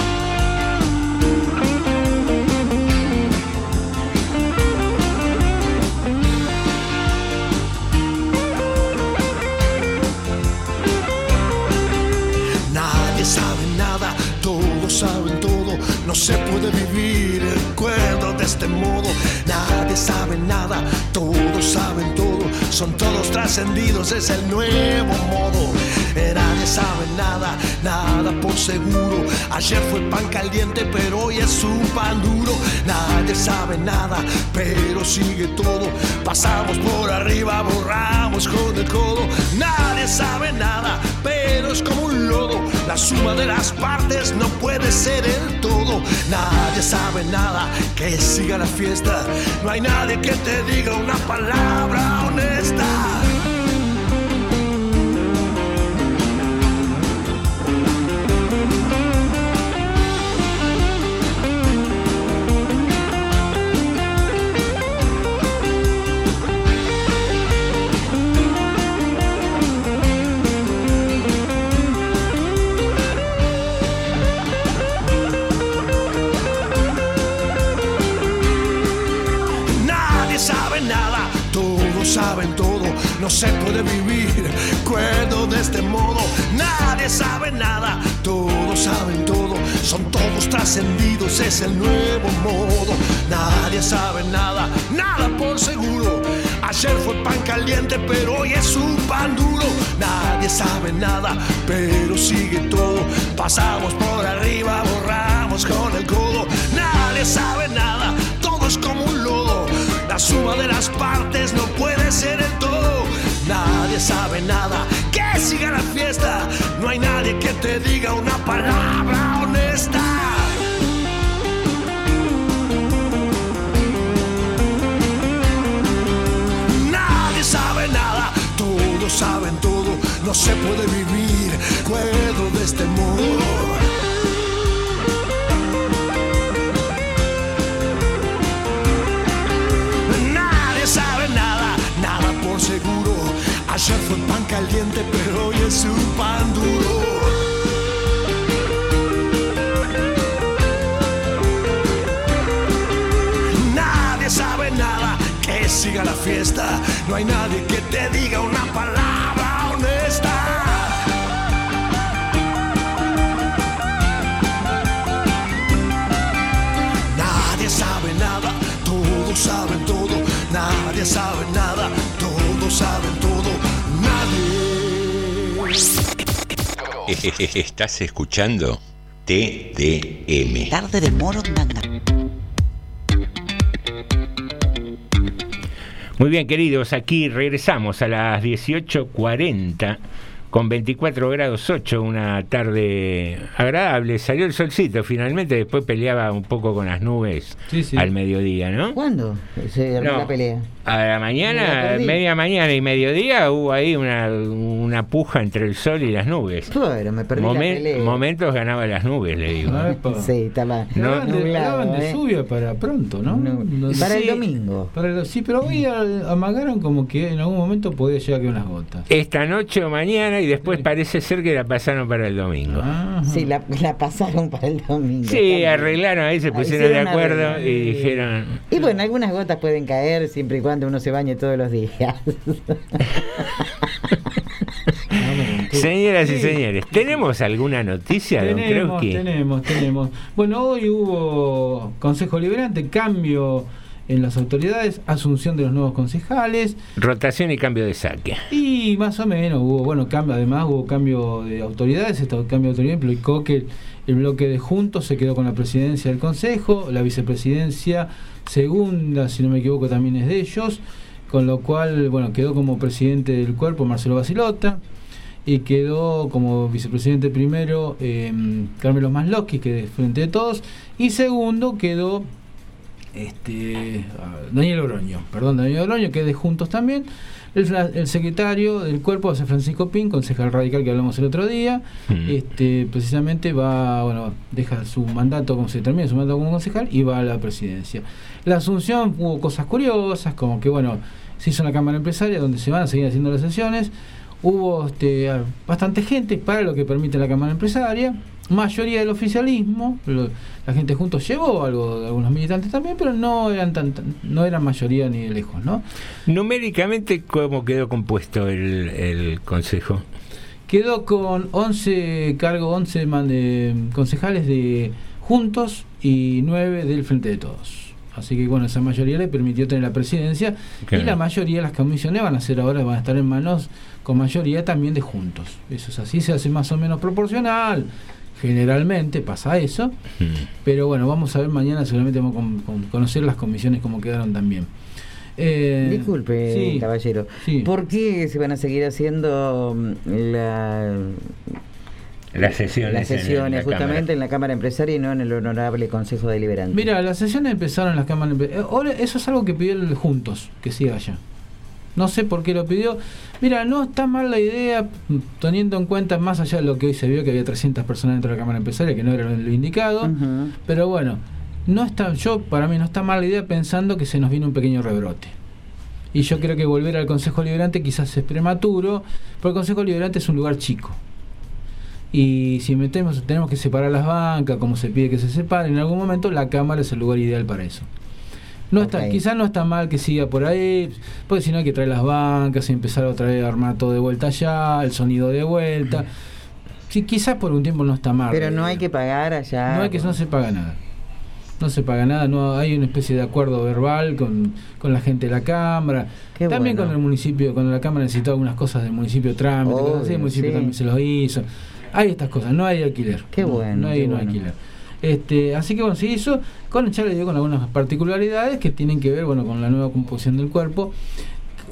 puede vivir el cuerdo de este modo. Nadie sabe nada, todos saben todo. Son todos trascendidos, es el nuevo modo. Nadie sabe nada, nada por seguro. Ayer fue pan caliente, pero hoy es un pan duro. Nadie sabe nada, pero sigue todo. Pasamos por arriba, borramos con el codo. Nadie sabe nada, pero es como un lodo. La suma de las partes no puede ser el todo. Nadie sabe nada, que siga la fiesta. No hay nadie que te diga una palabra honesta. Saben todo, no se puede vivir cuerdo de este modo. Nadie sabe nada, todos saben todo, son todos trascendidos, es el nuevo modo. Nadie sabe nada, nada por seguro. Ayer fue pan caliente, pero hoy es un pan duro. Nadie sabe nada, pero sigue todo. Pasamos por arriba, borramos con el codo. Nadie sabe nada, La suma de las partes no puede ser el todo. Nadie sabe nada, que siga la fiesta. No hay nadie que te diga una palabra honesta. Nadie sabe nada, todos saben todo. No se puede vivir cuerdo de este modo. Ayer fue pan caliente, pero hoy es un pan duro. Nadie sabe nada que siga la fiesta. No hay nadie que te diga una palabra honesta. Nadie sabe nada, todos saben todo, nadie sabe nada, todos saben todo. [LAUGHS] Estás escuchando TDM. Tarde de Morondanga. Muy bien, queridos, aquí regresamos a las 18.40 con 24 grados 8, una tarde agradable. Salió el solcito finalmente, después peleaba un poco con las nubes Sí, sí. al mediodía, ¿no? ¿Cuándo se armó No. la pelea? A la la mañana, media mañana y mediodía hubo ahí una, una puja entre el sol y las nubes. Bueno, me perdí la Momen- pelea. momentos ganaba las nubes, le digo. ¿eh? Epa. Sí, estaba No, Hablaban de, nublado, de ¿eh? lluvia para pronto, ¿no? No. Para el Sí, domingo. para el- sí, pero hoy a- amagaron como que en algún momento podía llegar que unas gotas. Esta noche o mañana y después parece ser que la pasaron para el domingo. Sí, la, la pasaron para el domingo. Sí, arreglaron ahí, se Ah, pusieron de acuerdo y dijeron... Y bueno, algunas gotas pueden caer siempre y cuando uno se bañe todos los días. [LAUGHS] Señoras y señores, ¿tenemos alguna noticia, don Tenemos, Krauski? tenemos, tenemos. Bueno, hoy hubo Consejo Liberante, cambio en las autoridades, asunción de los nuevos concejales Rotación y cambio de saque. y más o menos hubo, bueno, cambio, además hubo cambio de autoridades, este cambio de autoridad implicó que el bloque de Juntos se quedó con la presidencia del Consejo, la vicepresidencia segunda, si no me equivoco, también es de ellos, con lo cual, bueno, quedó como presidente del cuerpo Marcelo Basilota y quedó como vicepresidente primero eh, Carmelo Masloski, que de frente de todos, y segundo quedó este Daniel Oroño, perdón, Daniel Oroño, que es de Juntos también. El, secretario del cuerpo va a ser Francisco Pin, concejal radical que hablamos el otro día. Este, precisamente va, bueno, deja su mandato, como se termina su mandato como concejal, y va a la presidencia. La asunción hubo cosas curiosas, como que bueno, se hizo una cámara empresaria donde se van a seguir haciendo las sesiones. Hubo este, bastante gente para lo que permite la cámara empresaria. Mayoría del oficialismo, lo- la gente juntos llevó algo de algunos militantes también, pero no eran tan, tan- no eran mayoría ni de lejos, ¿no? Numéricamente, ¿cómo quedó compuesto el, el consejo? Quedó con 11 cargos, 11 man- de- concejales de Juntos y 9 del Frente de Todos. Así que bueno, esa mayoría le permitió tener la presidencia Claro. y la mayoría de las comisiones van a ser ahora, van a estar en manos con mayoría también de Juntos. Eso es así, se hace más o menos proporcional. Generalmente pasa eso, pero bueno, vamos a ver mañana, seguramente vamos a con- con- conocer las comisiones como quedaron también. Eh, Disculpe, sí. caballero. ¿Por qué se van a seguir haciendo mm, la, Las sesiones. las en- en sesiones la justamente Cámara. en la Cámara Empresaria y no en el Honorable Consejo Deliberante? Mira, las sesiones empezaron en las cámaras. empe- eh, Ahora, eso es algo que pidió el Juntos, que siga allá. No sé por qué lo pidió. Mira, no está mal la idea, mm, teniendo en cuenta más allá de lo que hoy se vio, que había 300 personas dentro de la Cámara Empresaria, que no era lo indicado. Pero bueno, no está, yo para mí no está mal la idea pensando que se nos viene un pequeño rebrote. Y yo creo que volver al Consejo Liberante quizás es prematuro, porque el Consejo Liberante es un lugar chico. Y si metemos, tenemos que separar las bancas, como se pide que se separen, en algún momento la Cámara es el lugar ideal para eso. No está, quizás no está mal que siga por ahí, porque si no hay que traer las bancas y empezar otra vez a armar todo de vuelta allá, el sonido de vuelta. Sí, quizás por un tiempo no está mal. Pero no hay que pagar allá. No hay que no se paga nada. No se paga nada, no hay una especie de acuerdo verbal con, con la gente de la cámara. Qué también bueno. con el municipio, cuando la cámara necesitó algunas cosas del municipio trámite, cosas así, el municipio sí. también se los hizo. Hay estas cosas, no hay alquiler. Qué No, bueno, No hay, qué no hay bueno. alquiler. Este, así que bueno, se hizo con ya le digo con algunas particularidades que tienen que ver bueno con la nueva composición del cuerpo.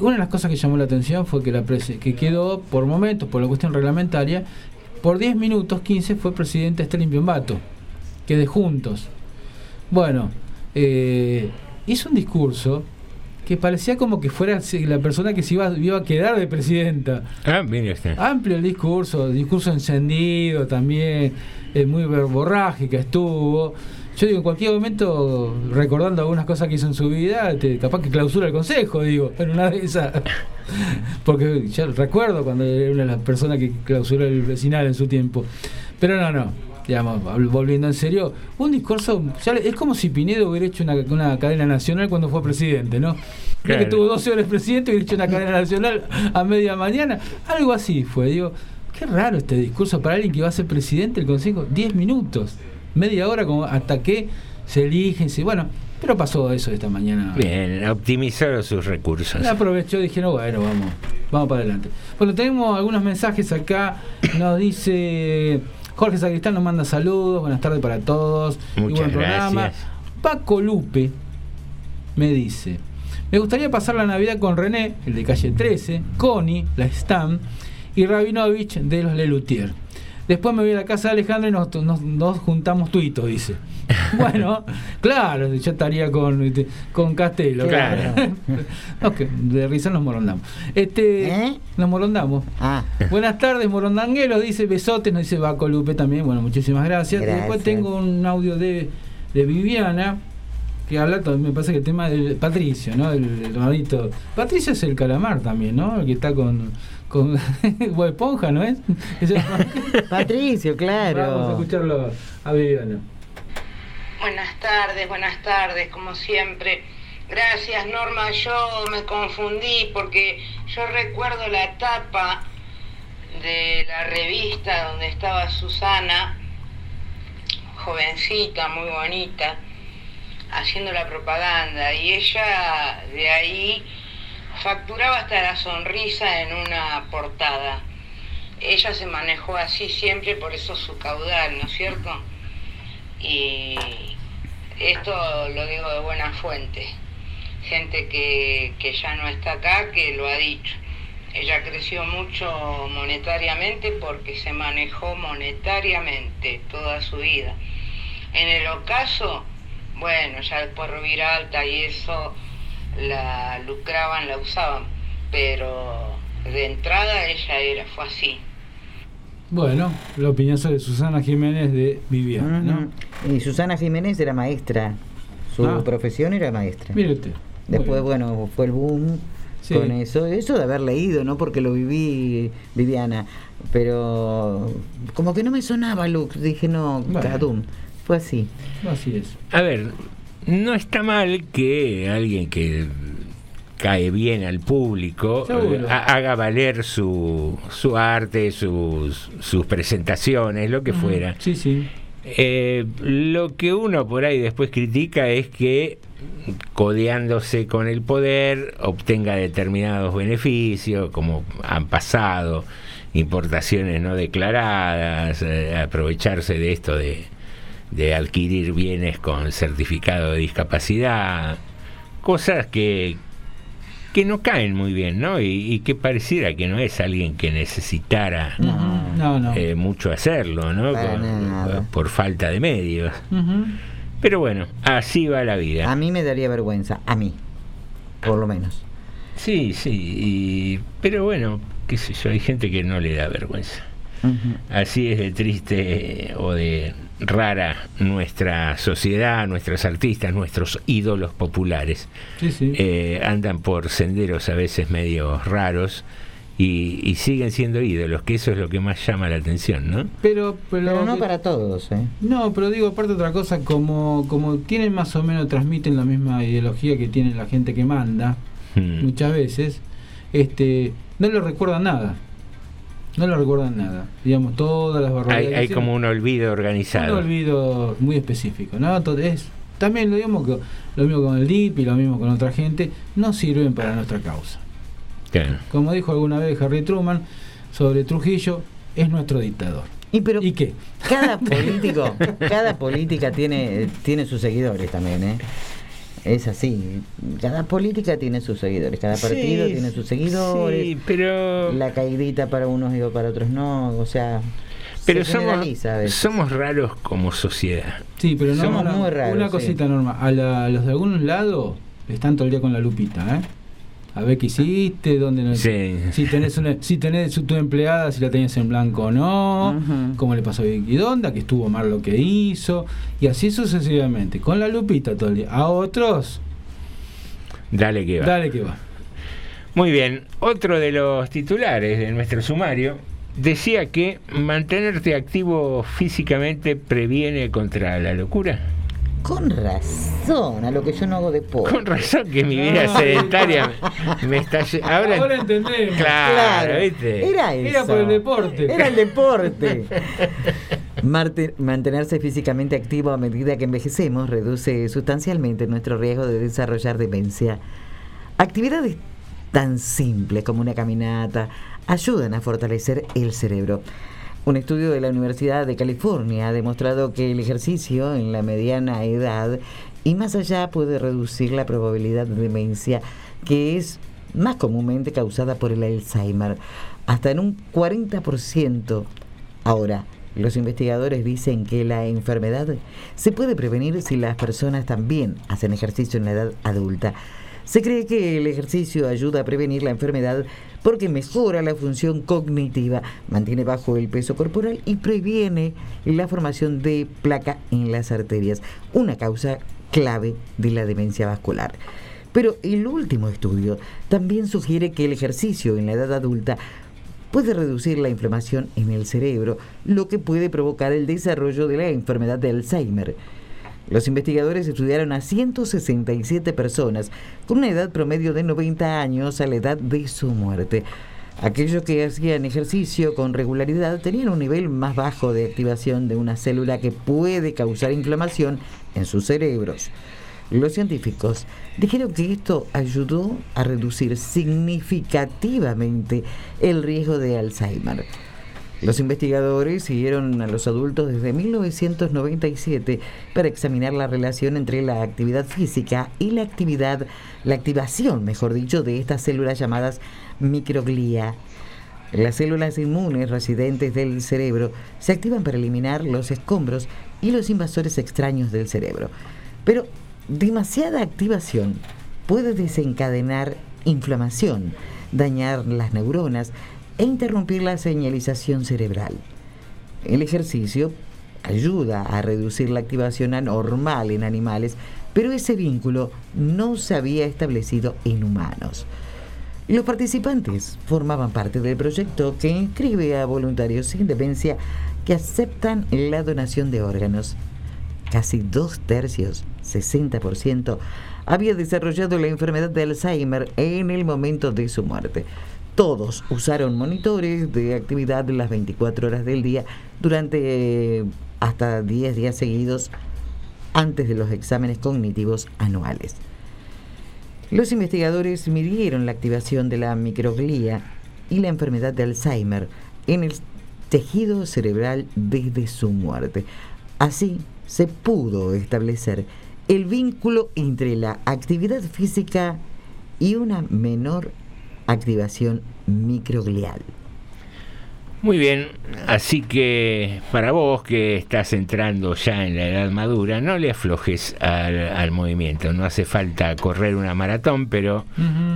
Una de las cosas que llamó la atención fue que la prese, que quedó por momentos, por la cuestión reglamentaria, por 10 minutos 15 fue presidente Estelín Piombato, que de juntos. Bueno, eh, hizo un discurso que parecía como que fuera la persona que se iba, iba a quedar de presidenta. Ah, mire usted. Amplio el discurso, discurso encendido también, eh, muy verborrágica estuvo. Yo digo, en cualquier momento, recordando algunas cosas que hizo en su vida, te- capaz que clausura el consejo, digo, en una de esas. [LAUGHS] Porque yo recuerdo cuando era una de las personas que clausuró el vecinal en su tiempo. Pero no, no. Digamos, volviendo en serio, un discurso, ya le- es como si Pinedo hubiera hecho una, una cadena nacional cuando fue presidente, ¿no? Claro. que tuvo 12 horas presidente y hubiera hecho una cadena nacional a media mañana. Algo así fue, digo, qué raro este discurso para alguien que va a ser presidente del Consejo, 10 minutos, media hora como hasta que se eligen, se, bueno, Pero pasó eso esta mañana. Bien, optimizó sus recursos. La aprovechó y dijeron, bueno, vamos, vamos para adelante. Bueno, tenemos algunos mensajes acá. Nos dice Jorge Sacristán, nos manda saludos. Buenas tardes para todos. Muchas buen programa. gracias. Paco Lupe me dice: Me gustaría pasar la Navidad con René, el de calle 13, Connie, la Stam, y Rabinovich de los Lelutier. Después me voy a la casa de Alejandro y nos, nos- nos juntamos tuitos, dice. [LAUGHS] Bueno, claro, yo estaría con, este, con Castelo. Claro. [LAUGHS] De risa nos morondamos. Este, Nos morondamos. Buenas tardes, morondangueros, dice besotes, nos dice Baco Lupe también. Bueno, muchísimas gracias. Después tengo un audio de, de Viviana que habla, todo- me parece que el tema del Patricio, ¿no? El, el hermanito. Patricio es el calamar también, ¿no? El que está con. Con [LAUGHS] Bob Esponja, ¿no es? [LAUGHS] Patricio, claro. Vamos a escucharlo a Viviana. Buenas tardes, buenas tardes, como siempre. Gracias, Norma. Yo me confundí porque yo recuerdo la tapa de la revista donde estaba Susana, jovencita, muy bonita, haciendo la propaganda. Y ella de ahí facturaba hasta la sonrisa en una portada. Ella se manejó así siempre, por eso su caudal, ¿no es cierto? Y esto lo digo de buena fuente. Gente que, que ya no está acá, que lo ha dicho. Ella creció mucho monetariamente porque se manejó monetariamente toda su vida. En el ocaso, bueno, ya después Alta y eso la lucraban, la usaban, pero de entrada ella era, fue así. Bueno, la opinión sobre Susana Jiménez de Viviana, ¿no? Y Susana Jiménez era maestra. Su Ah. profesión era maestra. Usted. Después, bueno, fue el boom Sí. con eso. Eso de haber leído, ¿no? Porque lo viví, Viviana. Pero como que no me sonaba Lux. Dije, no. Fue así. Así es. A ver, no está mal que alguien que cae bien al público eh, ha- haga valer su, su arte, sus, sus presentaciones, lo que fuera. Sí, sí. Eh, lo que uno por ahí después critica es que codeándose con el poder obtenga determinados beneficios, como han pasado, importaciones no declaradas, eh, aprovecharse de esto de, de adquirir bienes con certificado de discapacidad, cosas que, que no caen muy bien, ¿no? Y, y que pareciera que no es alguien que necesitara No, no. eh, mucho hacerlo, ¿no? Con- por falta de medios. Pero bueno, así va la vida. A mí me daría vergüenza. A mí. Por lo menos. Sí, sí, y- pero bueno, qué sé yo, hay gente que no le da vergüenza. Así es de triste o de rara nuestra sociedad, nuestros artistas, nuestros ídolos populares. Sí, sí. Eh, andan por senderos a veces medio raros y, y siguen siendo ídolos, que eso es lo que más llama la atención, ¿no? Pero, pero, Pero no para todos, ¿eh? No, pero digo, aparte otra cosa, como, como tienen más o menos, transmiten la misma ideología que tiene la gente que manda, Mm. muchas veces, este, no le recuerdan nada. No le recuerdan nada. Digamos, todas las barbaridades. hay que como un olvido un organizado. olvido muy específico, ¿no? Entonces, también lo mismo, que, lo mismo con el DIP y lo mismo con otra gente, no sirven para nuestra causa. Como dijo alguna vez Harry Truman sobre Trujillo, es nuestro dictador. ¿Y, pero qué? Cada [LAUGHS] político, cada política tiene, tiene sus seguidores también, ¿eh? Es así. Cada política tiene sus seguidores, cada Sí, partido tiene sus seguidores. sí, pero La caidita para unos y para otros no, o sea. Pero se somos, somos raros como sociedad. Sí, pero no, Somos una, muy raros, una sí. cosita, Norma. A, la- a los de algunos lados están todo el día con la lupita, ¿eh? A ver qué hiciste, dónde no. Sí. Si tenés, una, si tenés tu empleada, si la tenías en blanco o no. Cómo le pasó a Vicky Donda, que estuvo mal lo que hizo. Y así sucesivamente. Con la lupita todo el día. A otros, Dale que va. dale que va. Muy bien, otro de los titulares de nuestro sumario decía que mantenerte activo físicamente previene contra la locura. Con razón, a lo que yo no hago deporte. Con razón que mi vida No, sedentaria me está... Ahora, Ahora entendemos. Claro, ¿viste? Era eso. Era por el deporte. Era el deporte. [LAUGHS] Marte- mantenerse físicamente activo a medida que envejecemos reduce sustancialmente nuestro riesgo de desarrollar demencia. Actividades tan simples como una caminata ayudan a fortalecer el cerebro. Un estudio de la Universidad de California ha demostrado que el ejercicio en la mediana edad y más allá puede reducir la probabilidad de demencia que es más comúnmente causada por el Alzheimer, hasta en un 40%. Ahora, los investigadores dicen que la enfermedad se puede prevenir si las personas también hacen ejercicio en la edad adulta. Se cree que el ejercicio ayuda a prevenir la enfermedad porque mejora la función cognitiva, mantiene bajo el peso corporal y previene la formación de placa en las arterias, una causa clave de la demencia vascular. Pero el último estudio también sugiere que el ejercicio en la edad adulta puede reducir la inflamación en el cerebro, lo que puede provocar el desarrollo de la enfermedad de Alzheimer. Los investigadores estudiaron a 167 personas con una edad promedio de 90 años a la edad de su muerte. Aquellos que hacían ejercicio con regularidad tenían un nivel más bajo de activación de una célula que puede causar inflamación en sus cerebros. Los científicos dijeron que esto ayudó a reducir significativamente el riesgo de Alzheimer. Los investigadores siguieron a los adultos desde 1997 para examinar la relación entre la actividad física y la actividad, la activación, mejor dicho, de estas células llamadas microglía. Las células inmunes residentes del cerebro se activan para eliminar los escombros y los invasores extraños del cerebro. Pero demasiada activación puede desencadenar inflamación, dañar las neuronas e interrumpir la señalización cerebral. El ejercicio ayuda a reducir la activación anormal en animales, pero ese vínculo no se había establecido en humanos. Los participantes formaban parte del proyecto que inscribe a voluntarios sin demencia que aceptan la donación de órganos. Casi dos tercios, 60%, había desarrollado la enfermedad de Alzheimer en el momento de su muerte. Todos usaron monitores de actividad las 24 horas del día durante eh, hasta 10 días seguidos antes de los exámenes cognitivos anuales. Los investigadores midieron la activación de la microglía y la enfermedad de Alzheimer en el tejido cerebral desde su muerte. Así se pudo establecer el vínculo entre la actividad física y una menor activación microglial. Muy bien, así que para vos que estás entrando ya en la edad madura, no le aflojes al, al movimiento, no hace falta correr una maratón, pero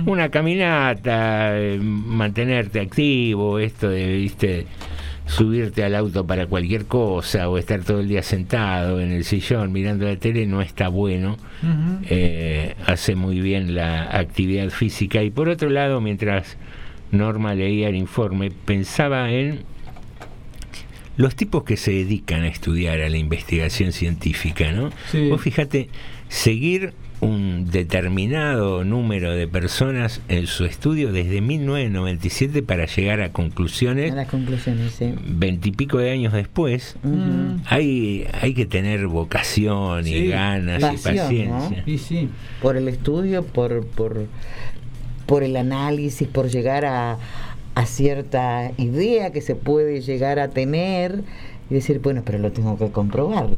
una caminata, eh, mantenerte activo, esto de, viste, subirte al auto para cualquier cosa o estar todo el día sentado en el sillón mirando la tele no está bueno, eh, hace muy bien la actividad física y por otro lado, mientras Norma leía el informe, pensaba en los tipos que se dedican a estudiar a la investigación científica, ¿no? Sí. Vos fíjate, seguir un determinado número de personas en su estudio desde 1997 para llegar a conclusiones A las conclusiones, sí. veintipico de años después, hay, hay que tener vocación y ganas pasión, y ¿no? paciencia. Y sí. Por el estudio, por, por, por el análisis, por llegar a, a cierta idea que se puede llegar a tener y decir, bueno, pero lo tengo que comprobar.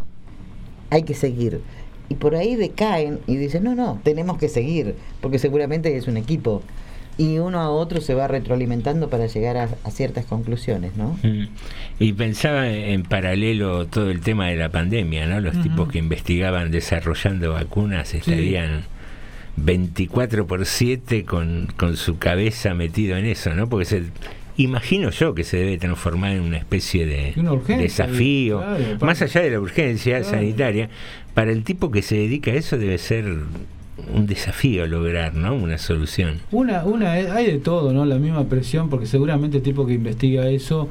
Hay que seguir. Y por ahí decaen y dicen, no, no, tenemos que seguir, porque seguramente es un equipo. Y uno a otro se va retroalimentando para llegar a, a ciertas conclusiones, ¿no? Mm. Y pensaba en paralelo todo el tema de la pandemia, ¿no? Los tipos que investigaban desarrollando vacunas estarían 24 por 7 con, con su cabeza metido en eso, ¿no? Porque se, imagino yo que se debe transformar en una especie de Una urgencia, desafío, claro, más allá de la urgencia Claro. sanitaria, para el tipo que se dedica a eso debe ser un desafío lograr, ¿no? Una solución. Una, una, hay de todo, ¿no? La misma presión, porque seguramente el tipo que investiga eso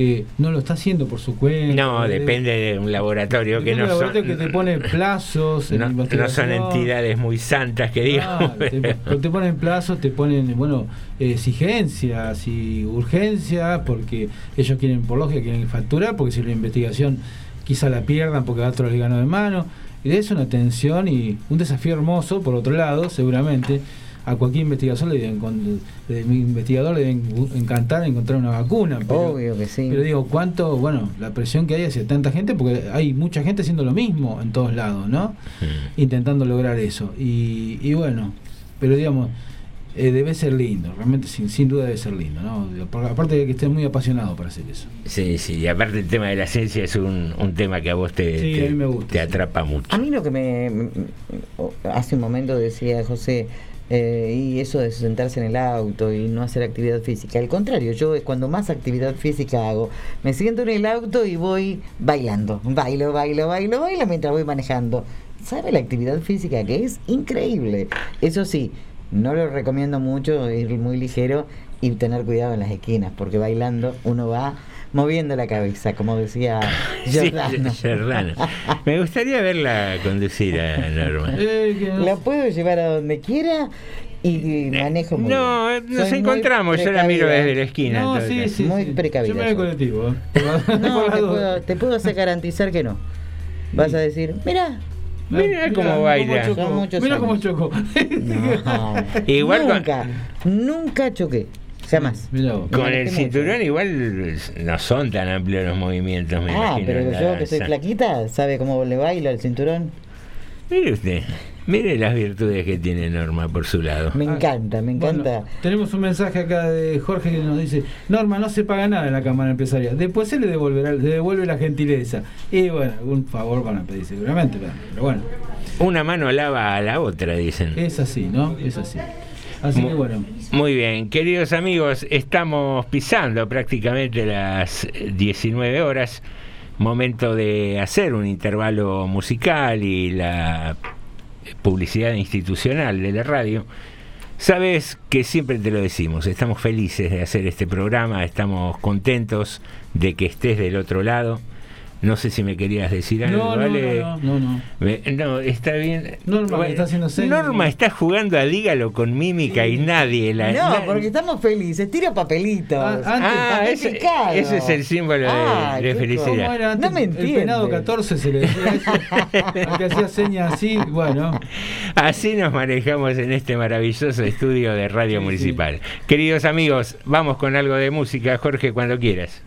eh, no lo está haciendo por su cuenta. No, Eh, depende de un laboratorio que no del son, laboratorio que te pone plazos en no, no son entidades muy santas que digamos. Claro, te, te ponen plazos, te ponen, bueno, eh, exigencias y urgencias, porque ellos quieren, por lógica, quieren facturar, porque si la investigación quizá la pierdan porque a otros le ganó de mano. Y eso una tensión y un desafío hermoso, por otro lado, seguramente. A cualquier investigación le deben, le- mi investigador le deben encantar encontrar una vacuna. Pero, Obvio que sí. pero digo, ¿cuánto, bueno, la presión que hay hacia tanta gente? Porque hay mucha gente haciendo lo mismo en todos lados, ¿no? intentando lograr eso. Y, y bueno, pero digamos, eh, debe ser lindo, realmente sin, sin duda debe ser lindo, ¿no? Aparte de que estés muy apasionado para hacer eso. Sí, sí, y aparte el tema de la ciencia es un, un tema que a vos te, Sí, te, a mí me gusta, te atrapa mucho. A mí lo que me, hace un momento decía José, eh, y eso de sentarse en el auto y no hacer actividad física. Al contrario, yo es cuando más actividad física hago, me siento en el auto y voy bailando, bailo, bailo, bailo, bailo mientras voy manejando. ¿Sabe la actividad física que es increíble? Eso sí, no lo recomiendo mucho ir muy ligero y tener cuidado en las esquinas, porque bailando uno va moviendo la cabeza, como decía [LAUGHS] Sí. Giordano. Me gustaría verla conducir a Norma. [LAUGHS] La puedo llevar a donde quiera y manejo muy No, bien. nos Soy encontramos, yo la miro desde la esquina. No, sí, sí, Muy sí. precavida Yo me voy colectivo. [LAUGHS] No, te puedo, te puedo hacer garantizar que no. Vas a decir, mira, Mira cómo baila. Mira cómo chocó. No, Igual con- nunca, nunca choqué, jamás. Con el cinturón igual no son tan amplios los movimientos, me. Ah, imagino. pero yo que soy flaquita, ¿sabe cómo le bailo al cinturón? Mire usted, mire las virtudes que tiene Norma por su lado. Me encanta, me encanta. Bueno, tenemos un mensaje acá de Jorge que nos dice, Norma, no se paga nada en la Cámara Empresarial. Después se le devolverá, le devuelve la gentileza. Y bueno, algún favor van a pedir seguramente, pero, pero bueno, Una mano lava a la otra, dicen. es así, ¿no? Es así. Así que bueno. Muy bien, queridos amigos, estamos pisando prácticamente las 19 horas. Momento de hacer un intervalo musical y la publicidad institucional de la radio. Sabes que siempre te lo decimos, estamos felices de hacer este programa, estamos contentos de que estés del otro lado. No sé si me querías decir algo, No, no, ¿vale? no, no, no. Me- no, está bien. Norma me está haciendo señas. Norma está jugando a dígalo con mímica y nadie la. No, na- porque estamos felices, tira papelitos. Ah, ese, picado. ese es el símbolo de- felicidad. ¿Cómo era antes? No me El penado entiende. 14 se le decía eso. que hacía señas así, bueno. Así nos manejamos en este maravilloso estudio de Radio Municipal. Queridos amigos, vamos con algo de música, Jorge, cuando quieras.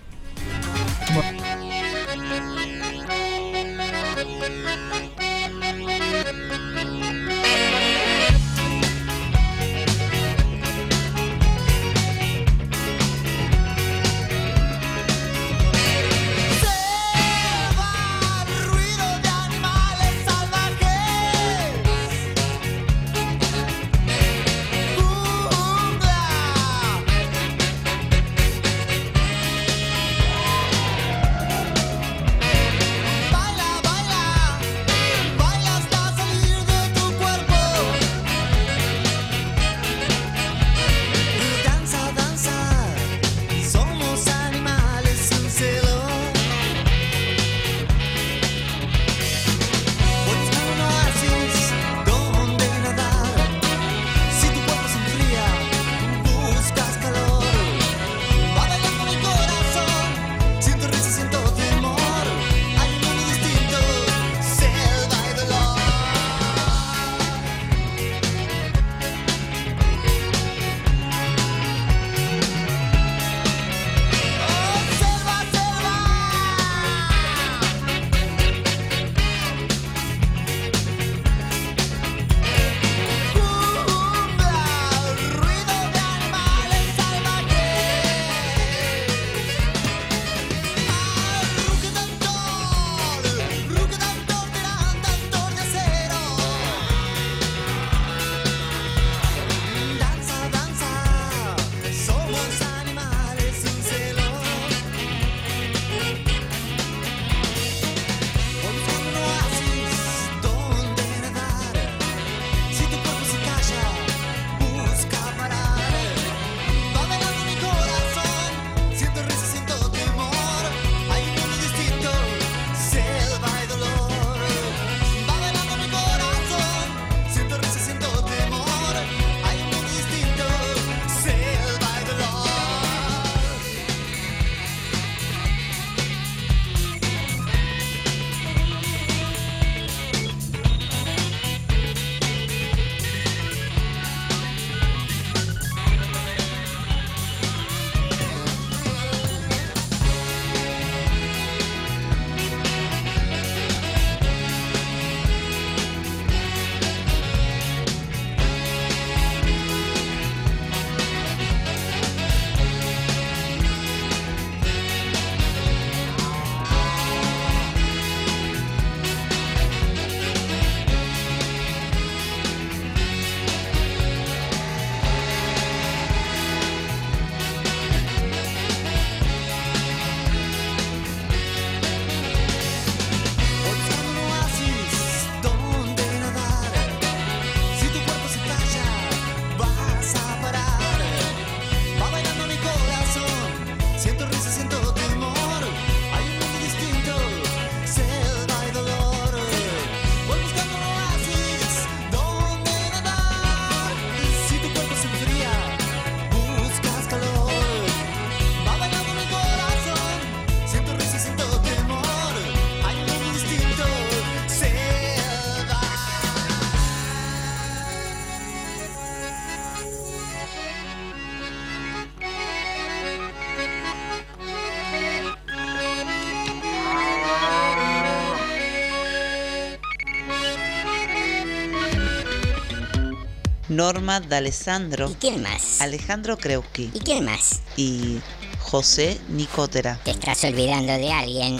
Norma D'Alessandro. ¿Y quién más? Alejandro Kreuski. ¿Y quién más? Y José Nicotera. Te estás olvidando de alguien.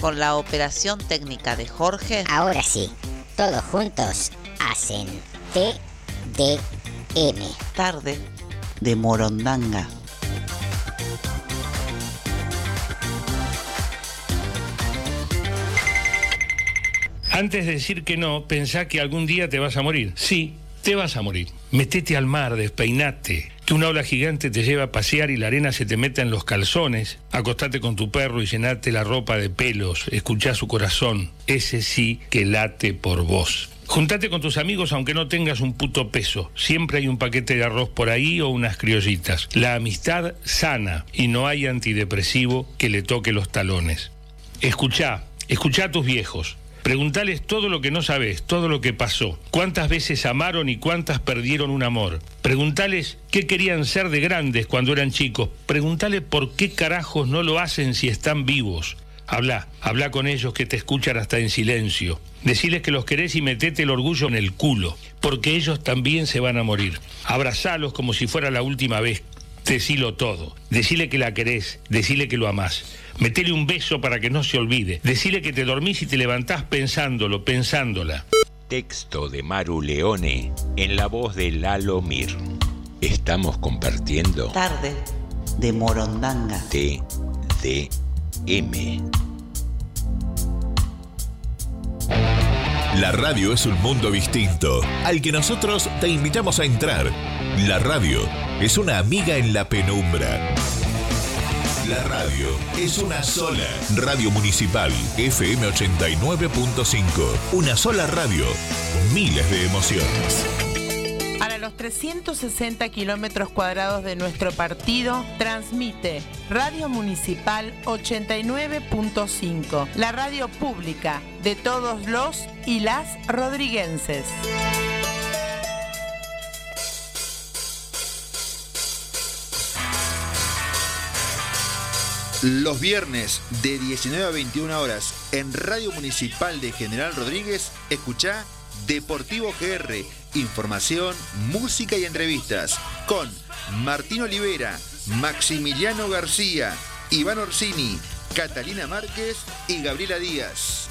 Con la operación técnica de Jorge. Ahora sí, todos juntos hacen TDM. Tarde de Morondanga. Antes de decir que no, pensá que algún día te vas a morir. Sí, te vas a morir. Metete al mar, despeinate. Que una ola gigante te lleva a pasear y la arena se te meta en los calzones. Acostate con tu perro y llenate la ropa de pelos. Escuchá su corazón. Ese sí que late por vos. Juntate con tus amigos aunque no tengas un puto peso. Siempre hay un paquete de arroz por ahí o unas criollitas. La amistad sana y no hay antidepresivo que le toque los talones. Escuchá, escuchá a tus viejos. Preguntales todo lo que no sabes, todo lo que pasó, cuántas veces amaron y cuántas perdieron un amor. Preguntales qué querían ser de grandes cuando eran chicos. Preguntales por qué carajos no lo hacen si están vivos. Habla, habla con ellos que te escuchan hasta en silencio. Deciles que los querés y metete el orgullo en el culo, porque ellos también se van a morir. Abrazalos como si fuera la última vez. Decilo todo. Decile que la querés, decile que lo amás. Metele un beso para que no se olvide. Decile que te dormís y te levantás pensándolo, pensándola. Texto de Maru Leone en la voz de Lalo Mir. Estamos compartiendo Tarde de Morondanga. T D M. La radio es un mundo distinto al que nosotros te invitamos a entrar. La radio es una amiga en la penumbra. La radio es una sola. Radio Municipal FM 89.5. Una sola radio. Miles de emociones. Para los 360 kilómetros cuadrados de nuestro partido, transmite Radio Municipal 89.5, la radio pública de todos los y las rodriguenses. Los viernes de 19 a 21 horas en Radio Municipal de General Rodríguez, escucha Deportivo GR, información, música y entrevistas con Martín Olivera, Maximiliano García, Iván Orsini, Catalina Márquez y Gabriela Díaz.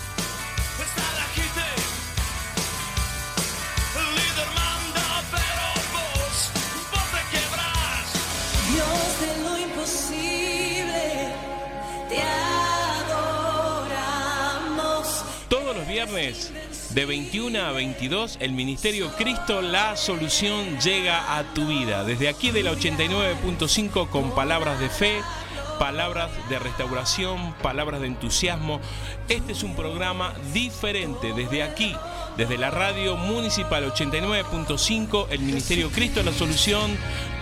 Dios de lo imposible, te adoramos. Todos los viernes de 21 a 22 el Ministerio Cristo La Solución llega a tu vida. Desde aquí de la 89.5 con palabras de fe, palabras de restauración, palabras de entusiasmo. Este es un programa diferente desde aquí, desde la radio municipal 89.5, el Ministerio Cristo La Solución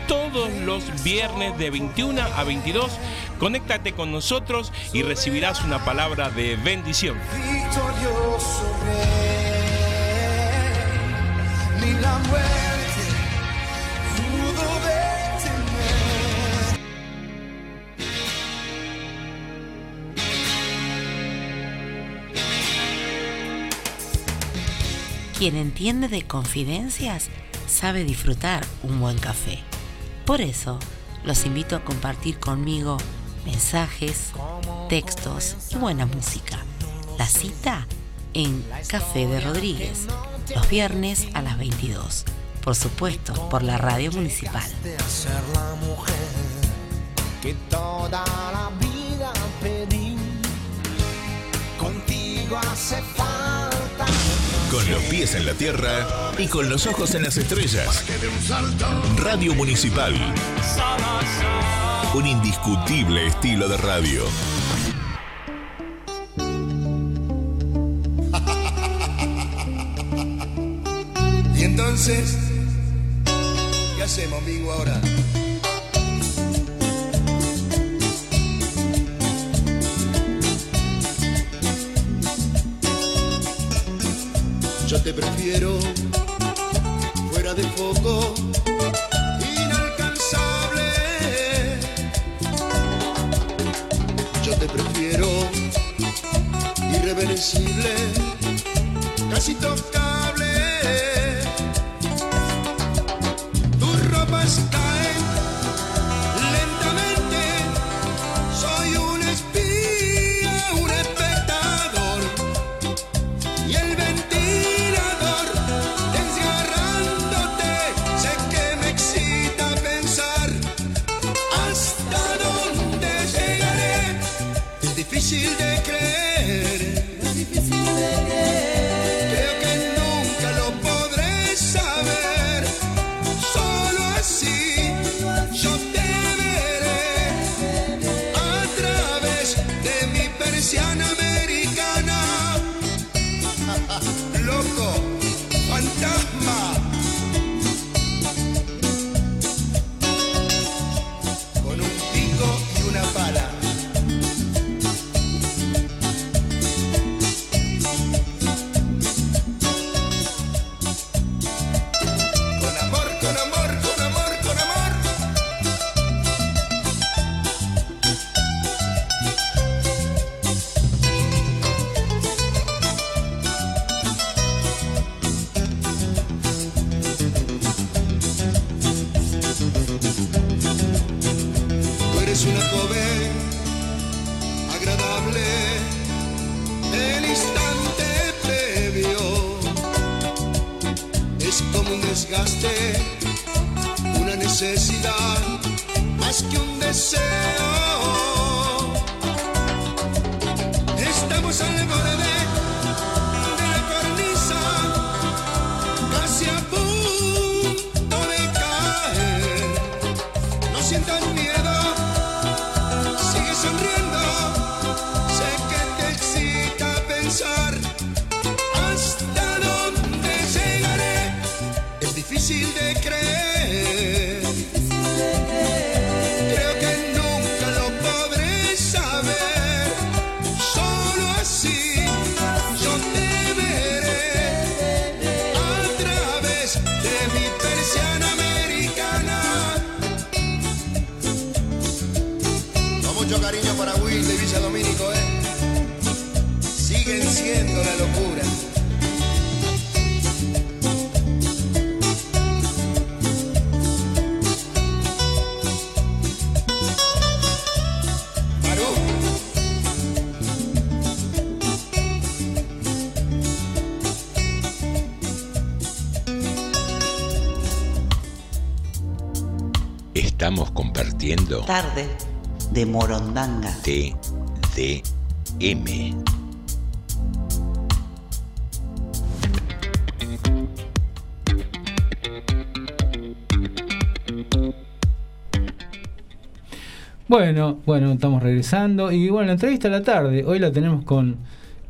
todos los viernes de 21 a 22. Conéctate con nosotros y recibirás una palabra de bendición. Victorioso la muerte. Quien entiende de confidencias sabe disfrutar un buen café. Por eso, los invito a compartir conmigo mensajes, textos y buena música. La cita en Café de Rodríguez, los viernes a las 22. Por supuesto, por la radio municipal. De ser la mujer que toda la vida pedí. Contigo hace falta. Con los pies en la tierra y con los ojos en las estrellas. Radio Municipal. Un indiscutible estilo de radio. ¿Qué hacemos, amigo, ahora? Yo te prefiero fuera de foco, inalcanzable. Yo te prefiero irreversible, casi tocable. Mucho cariño para Will de Villa Domínico, ¿eh? Siguen siendo la locura. Estamos compartiendo Tarde de Morondanga. TDM. Bueno, bueno, estamos regresando. Y bueno, la entrevista a la tarde, hoy la tenemos con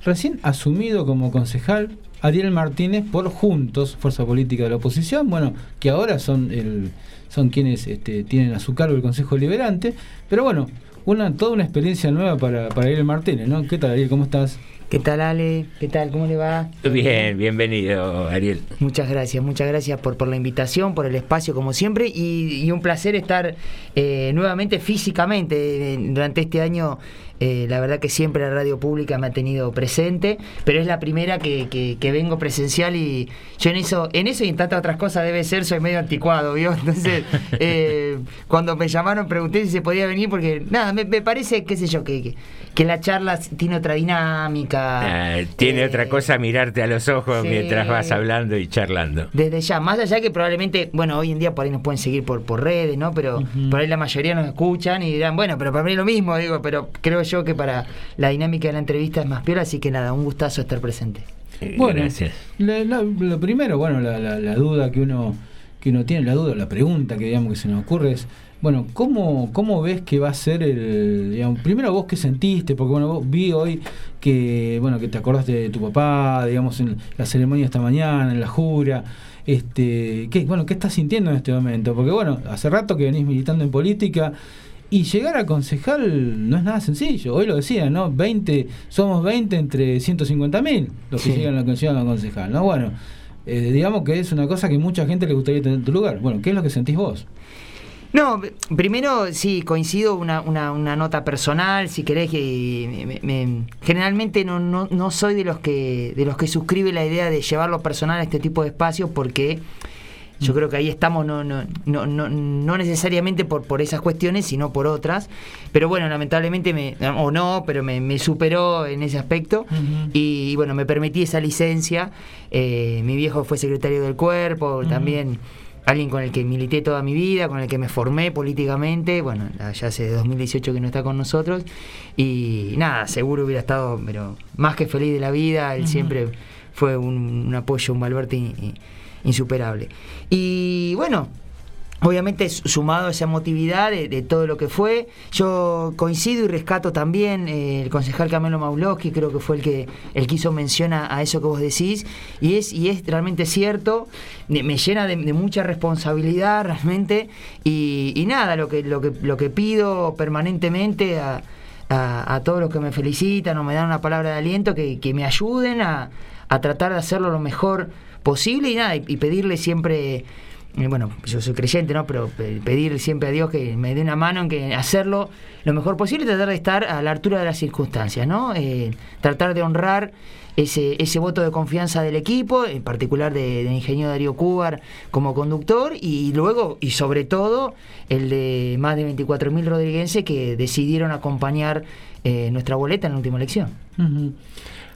recién asumido como concejal Ariel Martínez por Juntos, Fuerza Política de la Oposición, bueno, que ahora son el, son quienes este, tienen a su cargo el Consejo Liberante, pero bueno, una, toda una experiencia nueva para, para Ariel Martínez, ¿no? ¿Qué tal, Ariel? ¿Cómo estás? ¿Qué tal, Ale? ¿Qué tal? ¿Cómo le va? Bien, bienvenido, Ariel. Muchas gracias, muchas gracias por, por la invitación, por el espacio como siempre y, y un placer estar eh, nuevamente físicamente eh, durante este año. Eh, la verdad que siempre la radio pública me ha tenido presente, pero es la primera que, que- que vengo presencial y yo en eso, en eso y en tantas otras cosas debe ser, soy medio anticuado, ¿vio? [LAUGHS] Entonces, eh, cuando me llamaron pregunté si se podía venir porque, nada, me, me parece, qué sé yo, que, que, que la charla tiene otra dinámica. Ah, tiene otra cosa mirarte a los ojos sí. mientras vas hablando y charlando. Desde ya, más allá que probablemente, bueno, hoy en día por ahí nos pueden seguir por, por redes, ¿no? Pero por ahí la mayoría nos escuchan y dirán, bueno, pero para mí es lo mismo, digo, pero creo yo que para la dinámica de la entrevista es más piola, así que nada, un gustazo estar presente. Bueno, la- la- lo primero, bueno, la, la- la duda que uno que uno tiene, la duda, la pregunta que digamos que se nos ocurre es, bueno, ¿cómo, cómo ves que va a ser el, digamos, primero vos qué sentiste? Porque bueno, vos vi hoy que, bueno, que te acordaste de tu papá, digamos, en la ceremonia esta mañana, en la jura, este, ¿qué, bueno, ¿qué estás sintiendo en este momento? Porque bueno, hace rato que venís militando en política, y llegar a concejal no es nada sencillo. Hoy lo decía, ¿no? 20, somos 20 entre 150 mil los que Sí. llegan a llegan a concejal, ¿no? Bueno, eh, digamos que es una cosa que mucha gente le gustaría tener en tu lugar. Bueno, ¿qué es lo que sentís vos? No, primero sí, coincido una, una, una nota personal, si querés que me- me- generalmente no, no, no soy de los que de los que suscribe la idea de llevarlo personal a este tipo de espacios porque yo creo que ahí estamos no, no, no, no, no necesariamente por, por esas cuestiones, sino por otras. Pero bueno, lamentablemente me, o no, pero me, me superó en ese aspecto. y, bueno, me permití esa licencia. Eh, mi viejo fue secretario del cuerpo, también alguien con el que milité toda mi vida, con el que me formé políticamente, bueno, ya hace 2018 que no está con nosotros, y nada, seguro hubiera estado, pero más que feliz de la vida, él siempre fue un, apoyo, un baluarte insuperable. Y bueno, Obviamente sumado a esa emotividad de, todo lo que fue, yo coincido y rescato también eh, el concejal Camilo Maulowski, creo que fue el que el que hizo mención a, eso que vos decís, y es, y es realmente cierto, me llena de, mucha responsabilidad realmente, y, nada, lo que, lo que, lo que pido permanentemente a, a, todos los que me felicitan o me dan una palabra de aliento, que, me ayuden a, tratar de hacerlo lo mejor posible y nada, y pedirle siempre bueno, yo soy creyente, ¿no? Pero pedir siempre a Dios que me dé una mano en que hacerlo lo mejor posible tratar de estar a la altura de las circunstancias, ¿no? Eh, tratar de honrar ese, ese voto de confianza del equipo, en particular del de ingeniero Darío Cúbar como conductor, y luego, y sobre todo, el de más de 24.000 rodriguenses que decidieron acompañar eh, nuestra boleta en la última elección.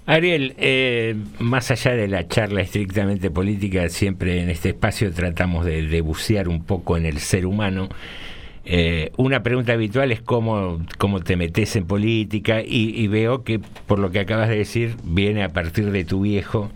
Ariel, eh, más allá de la charla estrictamente política, siempre en este espacio tratamos de, bucear un poco en el ser humano. Eh, una pregunta habitual es cómo, cómo te metes en política y, veo que por lo que acabas de decir viene a partir de tu viejo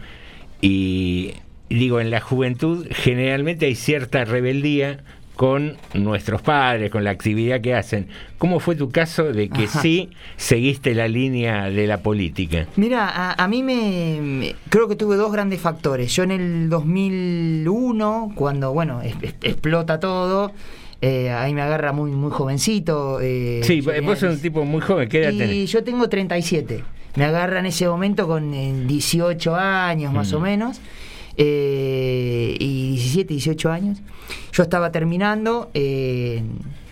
y digo, en la juventud generalmente hay cierta rebeldía con nuestros padres, con la actividad que hacen. ¿Cómo fue tu caso de que sí seguiste la línea de la política? Mira, a, mí me, creo que tuve dos grandes factores. Yo en el 2001, cuando bueno explota todo. Eh, ahí me agarra muy muy jovencito. Eh, sí, vos sos un tipo muy joven, ¿qué edad y yo tengo 37. Me agarra en ese momento con 18 años más o mm. menos. Eh, y 17, 18 años. Yo estaba terminando, eh,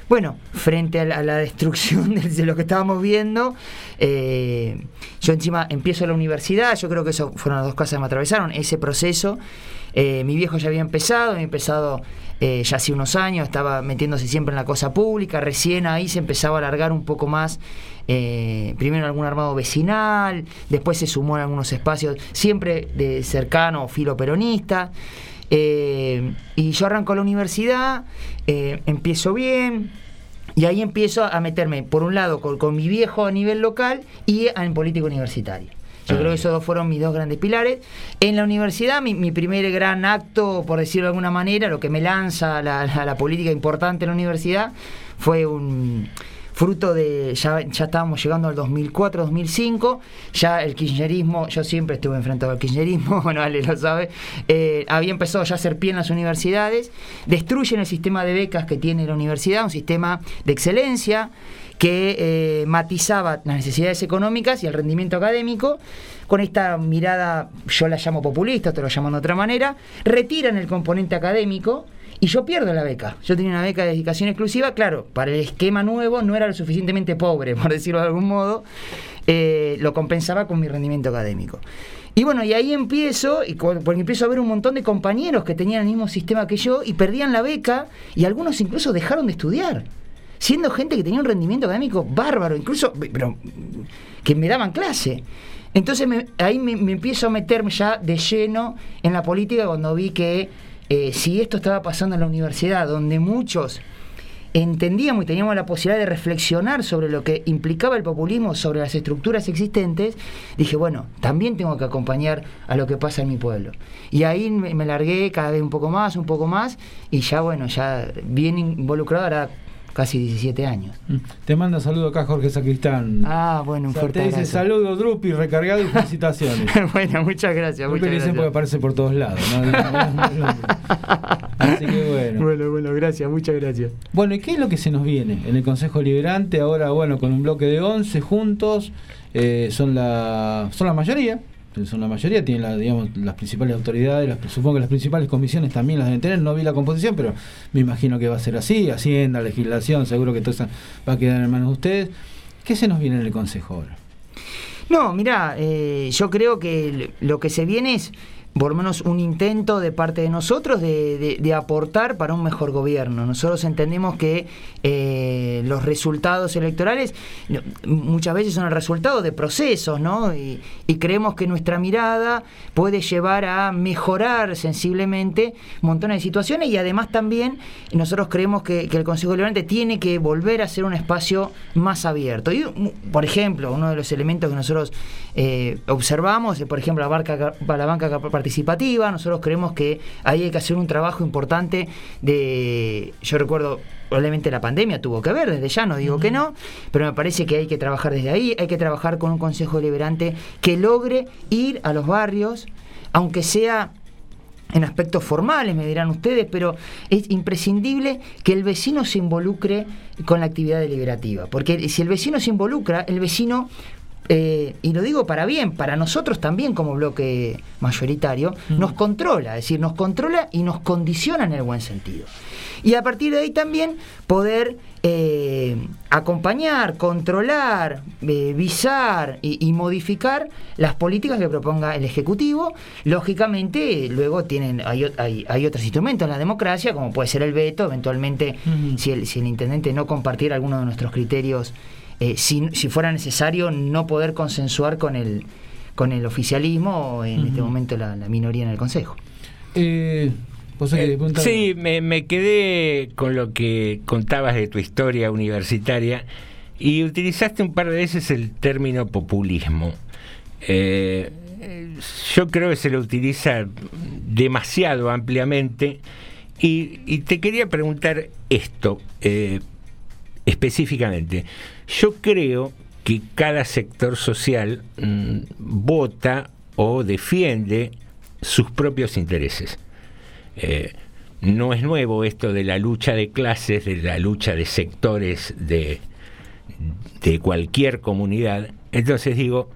bueno, frente a la, destrucción [LAUGHS] de, lo que estábamos viendo, eh, yo encima empiezo la universidad, yo creo que eso fueron las dos cosas que me atravesaron, ese proceso. mi viejo ya había empezado, había empezado ya hace unos años, estaba metiéndose siempre en la cosa pública, recién ahí se empezaba a alargar un poco más eh, primero en algún armado vecinal, después se sumó en algunos espacios, siempre de cercano, filo peronista. Eh, y yo arranco la universidad, eh, empiezo bien, y ahí empiezo a meterme, por un lado, con, mi viejo a nivel local y en política universitaria. Yo creo que esos dos fueron mis dos grandes pilares. En la universidad, mi, primer gran acto, por decirlo de alguna manera, lo que me lanza a la política importante en la universidad, fue un, fruto de, ya, ya estábamos llegando al 2004, 2005, ya el kirchnerismo, yo siempre estuve enfrentado al kirchnerismo, [LAUGHS] bueno, Ale lo sabe, eh, había empezado ya a hacer pie en las universidades, destruyen el sistema de becas que tiene la universidad, un sistema de excelencia que eh, matizaba las necesidades económicas y el rendimiento académico, con esta mirada, yo la llamo populista, te lo llamo de otra manera, retiran el componente académico, y yo pierdo la beca. Yo tenía una beca de dedicación exclusiva, claro, para el esquema nuevo no era lo suficientemente pobre, por decirlo de algún modo, eh, lo compensaba con mi rendimiento académico. Y bueno, y ahí empiezo, y porque empiezo a ver un montón de compañeros que tenían el mismo sistema que yo y perdían la beca y algunos incluso dejaron de estudiar, siendo gente que tenía un rendimiento académico bárbaro, incluso pero, que me daban clase. Entonces ahí me, me empiezo a meterme ya de lleno en la política cuando vi que eh, si esto estaba pasando en la universidad, donde muchos entendíamos y teníamos la posibilidad de reflexionar sobre lo que implicaba el populismo, sobre las estructuras existentes, dije, bueno, también tengo que acompañar a lo que pasa en mi pueblo. Y ahí me, largué cada vez un poco más, un poco más, y ya, bueno, ya bien involucrado, ahora casi 17 años. Mm. Te manda saludo acá Jorge Sacristán. Ah, bueno, un fuerte Te dice saludo Drupi, recargado y felicitaciones. [LAUGHS] bueno, muchas gracias. Muchas gracias. porque aparece por todos lados. Así que bueno. Bueno, bueno, gracias, muchas gracias. Bueno, ¿y qué es lo que se nos viene en el Consejo Liberante? Ahora, bueno, con un bloque de 11 juntos, eh, son, la, son la mayoría son la mayoría, tienen la, digamos, las principales autoridades, las, supongo que las principales comisiones también las deben tener, no vi la composición, pero me imagino que va a ser así, Hacienda, legislación, seguro que todo eso va a quedar en manos de ustedes. ¿Qué se nos viene en el Consejo ahora? No, mira, eh, yo creo que lo que se viene es por lo menos un intento de parte de nosotros de, de- aportar para un mejor gobierno. Nosotros entendemos que eh, los resultados electorales muchas veces son el resultado de procesos, ¿no? Y, creemos que nuestra mirada puede llevar a mejorar sensiblemente montones de situaciones y además también nosotros creemos que, el Consejo Deliberante tiene que volver a ser un espacio más abierto. Y, por ejemplo, uno de los elementos que nosotros eh, observamos, eh, por ejemplo, la, barca, la banca participativa, nosotros creemos que ahí hay que hacer un trabajo importante de, yo recuerdo, probablemente la pandemia tuvo que ver, desde ya no digo que no, pero me parece que hay que trabajar desde ahí, hay que trabajar con un Consejo Deliberante que logre ir a los barrios, aunque sea en aspectos formales, me dirán ustedes, pero es imprescindible que el vecino se involucre con la actividad deliberativa, porque si el vecino se involucra, el vecino eh, y lo digo para bien, para nosotros también como bloque mayoritario, nos controla, es decir, nos controla y nos condiciona en el buen sentido. Y a partir de ahí también poder eh, acompañar, controlar, eh, visar y, y modificar las políticas que proponga el Ejecutivo. Lógicamente, luego tienen hay, hay- hay otros instrumentos en la democracia, como puede ser el veto, eventualmente si, el, si el intendente no compartiera alguno de nuestros criterios eh, si, si fuera necesario no poder consensuar con el con el oficialismo o en este momento la, la minoría en el Consejo. Eh, ¿vos sabés que preguntar- Sí, me, me quedé con lo que contabas de tu historia universitaria y utilizaste un par de veces el término populismo. Eh, yo creo que se lo utiliza demasiado ampliamente y, y te quería preguntar esto eh, específicamente. Yo creo que cada sector social mm, vota o defiende sus propios intereses. Eh, no es nuevo esto de la lucha de clases, de la lucha de sectores de, de cualquier comunidad. Entonces digo,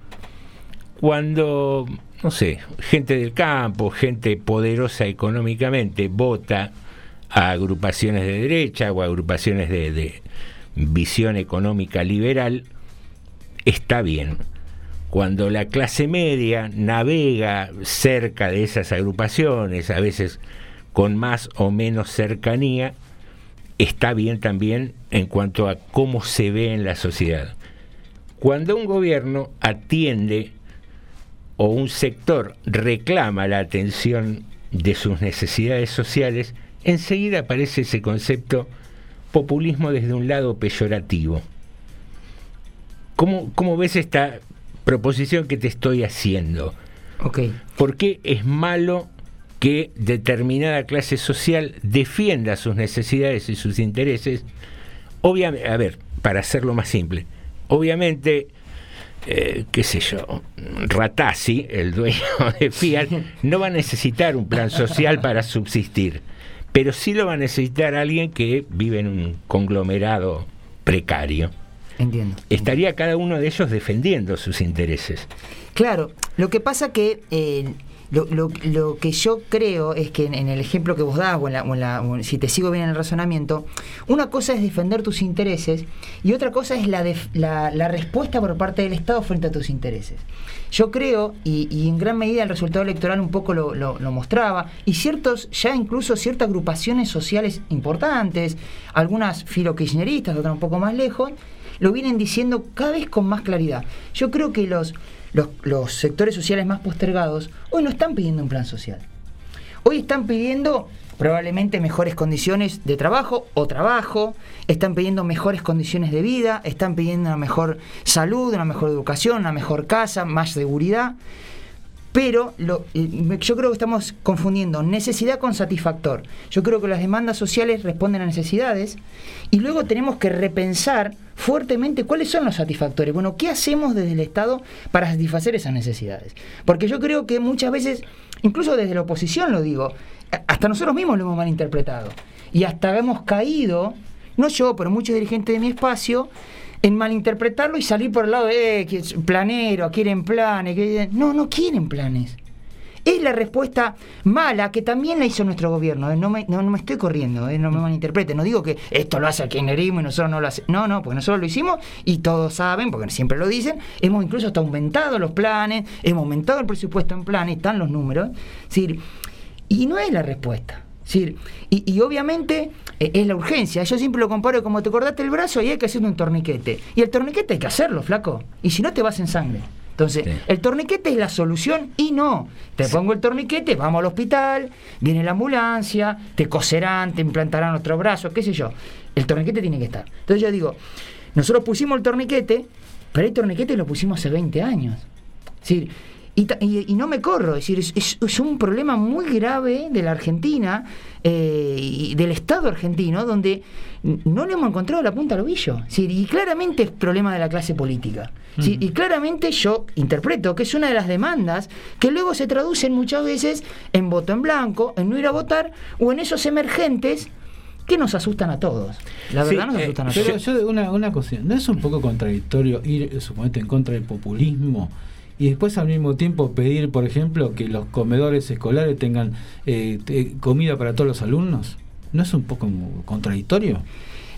cuando, no sé, gente del campo, gente poderosa económicamente, vota a agrupaciones de derecha o agrupaciones de visión económica liberal, está bien. Cuando la clase media navega cerca de esas agrupaciones, a veces con más o menos cercanía, está bien también en cuanto a cómo se ve en la sociedad. Cuando un gobierno atiende o un sector reclama la atención de sus necesidades sociales, enseguida aparece ese concepto populismo desde un lado peyorativo. ¿Cómo, cómo ves esta proposición que te estoy haciendo? ¿Por qué es malo que determinada clase social defienda sus necesidades y sus intereses? Obviamente, a ver, para hacerlo más simple, obviamente, eh, qué sé yo, Ratazzi, el dueño de Fiat, no va a necesitar un plan social para subsistir, pero sí lo va a necesitar alguien que vive en un conglomerado precario. Entiendo. Estaría cada uno de ellos defendiendo sus intereses. Claro, lo que pasa que eh, lo, lo- lo que yo creo es que en, el ejemplo que vos das, o, en la- o en la- si te sigo bien en el razonamiento, una cosa es defender tus intereses y otra cosa es la, def- la, la respuesta por parte del Estado frente a tus intereses. Yo creo, y, y en gran medida el resultado electoral un poco lo, lo- mostraba, y ciertos, ya incluso ciertas agrupaciones sociales importantes, algunas filo-kirchneristas, otras un poco más lejos, lo vienen diciendo cada vez con más claridad. Yo creo que los, los, los sectores sociales más postergados hoy no están pidiendo un plan social. Hoy están pidiendo probablemente mejores condiciones de trabajo o trabajo, están pidiendo mejores condiciones de vida, están pidiendo una mejor salud, una mejor educación, una mejor casa, más seguridad. Pero eh, yo creo que estamos confundiendo necesidad con satisfactor. Yo creo que las demandas sociales responden a necesidades y luego tenemos que repensar fuertemente cuáles son los satisfactores. Bueno, ¿qué hacemos desde el Estado para satisfacer esas necesidades? Porque yo creo que muchas veces, incluso desde la oposición lo digo, hasta nosotros mismos lo hemos malinterpretado. Y hasta hemos caído, no yo, pero muchos dirigentes de mi espacio, en malinterpretarlo y salir por el lado de eh, que es planero, quieren planes. que- No, no quieren planes. es la respuesta mala que también la hizo nuestro gobierno. ¿eh? No, me, no, me estoy corriendo, ¿eh? no me malinterpreten. No digo que esto lo hace el kirchnerismo y nosotros no lo hacemos. No, no, porque nosotros lo hicimos y todos saben, porque siempre lo dicen, hemos incluso hasta aumentado los planes, hemos aumentado el presupuesto en planes, están los números. Es y no es la respuesta. Y, y, obviamente eh, es la urgencia. Yo siempre lo comparo como te cortaste el brazo y hay que hacer un torniquete. Y el torniquete hay que hacerlo, flaco. Y si no, te vas en sangre. Entonces, el torniquete es la solución y no. Te pongo el torniquete, vamos al hospital, viene la ambulancia, te coserán, te implantarán otro brazo, qué sé yo. El torniquete tiene que estar. Entonces yo digo, nosotros pusimos el torniquete, pero el torniquete lo pusimos hace 20 años. Es y, no me corro, es decir, es, un problema muy grave de la Argentina eh, y del Estado argentino, donde no le hemos encontrado la punta al ovillo. y claramente es problema de la clase política. Y claramente yo interpreto que es una de las demandas que luego se traducen muchas veces en voto en blanco, en no ir a votar, o en esos emergentes que nos asustan a todos. La verdad nos eh, asustan a pero todos. Yo, una, una cosa, ¿no es un poco contradictorio ir, suponete, en contra del populismo? Y después al mismo tiempo pedir, por ejemplo, que los comedores escolares tengan eh, comida para todos los alumnos? ¿No es un poco contradictorio?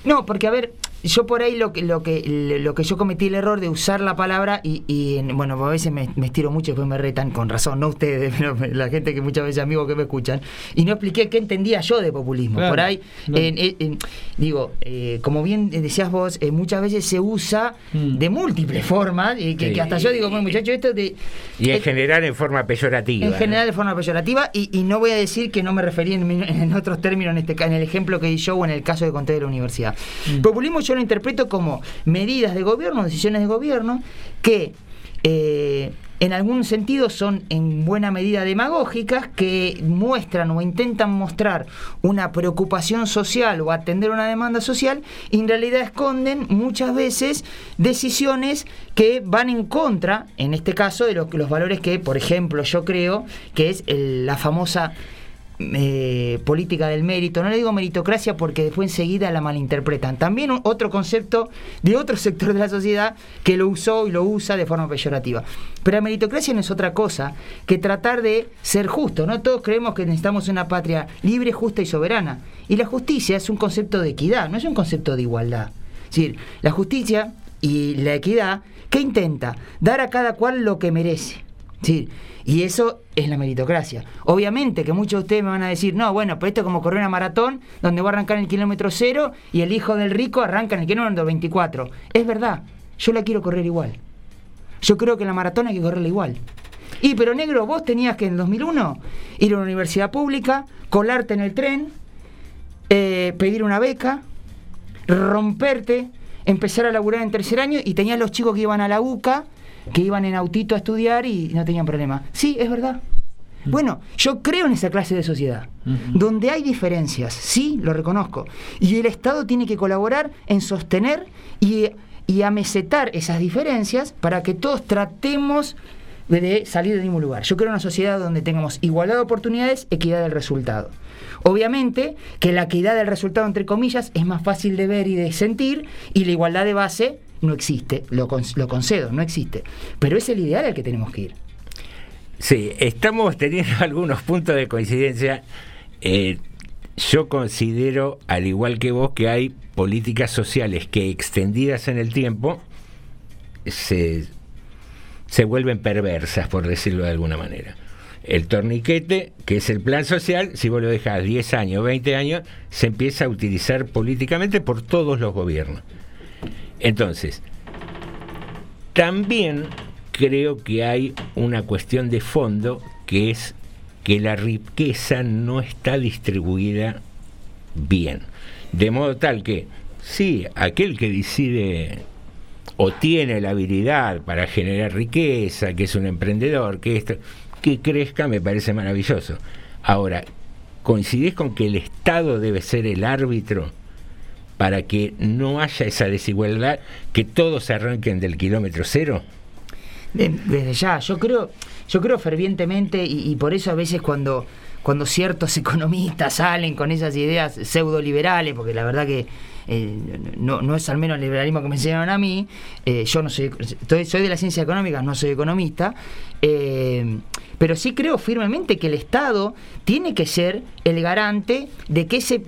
No, porque a ver, yo por ahí lo que lo que lo que yo cometí el error de usar la palabra y, bueno a veces me, estiro mucho y después me retan con razón no ustedes [LAUGHS] pero la gente que muchas veces amigos que me escuchan y no expliqué qué entendía yo de populismo. Por ahí digo eh, como bien decías vos eh, muchas veces se usa mm. de múltiples formas y que, hasta yo digo bueno muchacho esto de y en eh, general en forma peyorativa en general de forma peyorativa y, no voy a decir que no me referí en, otros términos en este en el ejemplo que di yo o en el caso que conté de la universidad. Mm. populismo yo lo interpreto como medidas de gobierno, decisiones de gobierno, que eh, en algún sentido son en buena medida demagógicas, que muestran o intentan mostrar una preocupación social o atender una demanda social, y en realidad esconden muchas veces decisiones que van en contra, en este caso, de los, los valores que, por ejemplo, yo creo que es la famosa eh, política del mérito, no le digo meritocracia porque después enseguida la malinterpretan. También otro concepto de otro [LAUGHS] sector de la sociedad que lo usó y lo usa de forma peyorativa. Pero la meritocracia no es otra cosa que tratar de ser justo. No todos creemos que necesitamos una patria libre, justa y soberana. Y la justicia es un concepto de equidad, no es un concepto de igualdad. Es decir, la justicia y la equidad, ¿qué intenta? Dar a cada cual lo que merece. Sí, y eso es la meritocracia. Obviamente que muchos de ustedes me van a decir, no, bueno, pero esto es como correr una maratón donde voy a arrancar en el kilómetro cero y el hijo del rico arranca en el kilómetro 24. Es verdad, yo la quiero correr igual. Yo creo que la maratón hay que correrla igual. Y pero negro, vos tenías que en 2001 ir a una universidad pública, colarte en el tren, eh, pedir una beca, romperte, empezar a laburar en tercer año y tenías los chicos que iban a la UCA que iban en autito a estudiar y no tenían problema. Sí, es verdad. Mm. Bueno, yo creo en esa clase de sociedad, donde hay diferencias, sí, lo reconozco. Y el Estado tiene que colaborar en sostener y, y amesetar esas diferencias para que todos tratemos de salir del mismo lugar. Yo creo en una sociedad donde tengamos igualdad de oportunidades, equidad del resultado. Obviamente que la equidad del resultado, entre comillas, es más fácil de ver y de sentir, y la igualdad de base no existe, lo, lo concedo, no existe. Pero es el ideal al que tenemos que ir. Sí, estamos teniendo [LAUGHS] algunos puntos de coincidencia. Eh, yo considero, al igual que vos, que hay políticas sociales que extendidas en el tiempo se, se vuelven perversas, por decirlo de alguna manera. El torniquete, que es el plan social, si vos lo dejas 10 años, 20 años, se empieza a utilizar políticamente por todos los gobiernos. Entonces, también creo que hay una cuestión de fondo que es que la riqueza no está distribuida bien. De modo tal que, sí, aquel que decide o tiene la habilidad para generar riqueza, que es un emprendedor, que esto, que crezca, me parece maravilloso. Ahora, ¿coincidís con que el Estado debe ser el árbitro para que no haya esa desigualdad, que todos arranquen del kilómetro cero? Desde ya, yo creo, yo creo fervientemente y, por eso a veces cuando, cuando ciertos [LAUGHS] economistas salen con esas ideas pseudo liberales, porque la verdad que eh, no, no es al menos el liberalismo que me enseñaron a mí, eh, yo no soy, estoy- soy de las ciencias económicas, no soy economista, eh, pero sí creo firmemente que el Estado tiene que ser el garante de que ese,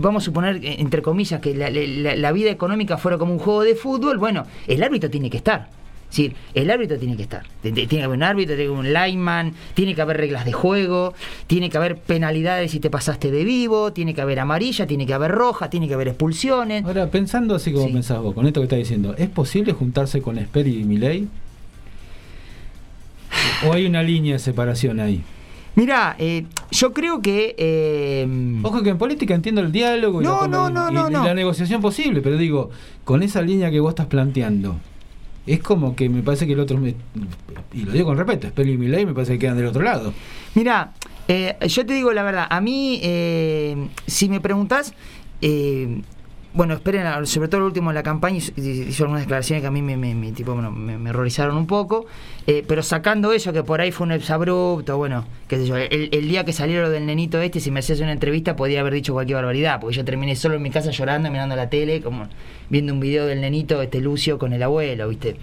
vamos a suponer, eh, entre comillas, que la, la- la vida económica fuera como un juego de fútbol, bueno, el árbitro tiene que estar. Es decir, el árbitro tiene que estar. Tiene que haber un árbitro, tiene que haber un lineman, tiene que haber reglas de juego, tiene que haber penalidades si te pasaste de vivo, tiene que haber amarilla, tiene que haber roja, tiene que haber expulsiones. Ahora, pensando así como pensás vos, con esto que estás diciendo, ¿es posible juntarse con Esper y Milei? ¿O hay una línea de separación ahí? Mira, eh, yo creo que... eh, Ojo que en política entiendo el diálogo y, la, no, no, y- no, y no. la negociación posible, pero digo, con esa línea que vos estás planteando, es como que me parece que el otro, me- y lo digo con respeto, Esper y Milei me parece que quedan del otro lado. Mira, eh, yo te digo la verdad, a mí, eh, si me preguntás, bueno, esperen, sobre todo el último en la campaña, hizo, algunas declaraciones que a mí me, tipo, bueno, me, me horrorizaron un poco, eh, pero sacando eso, que por ahí fue un exabrupto, bueno, qué sé yo, el, día que salió lo del nenito este, si me hacías una entrevista podía haber dicho cualquier barbaridad, porque yo terminé solo en mi casa llorando, mirando la tele, como viendo un video del nenito, este Lucio, con el abuelo, ¿viste?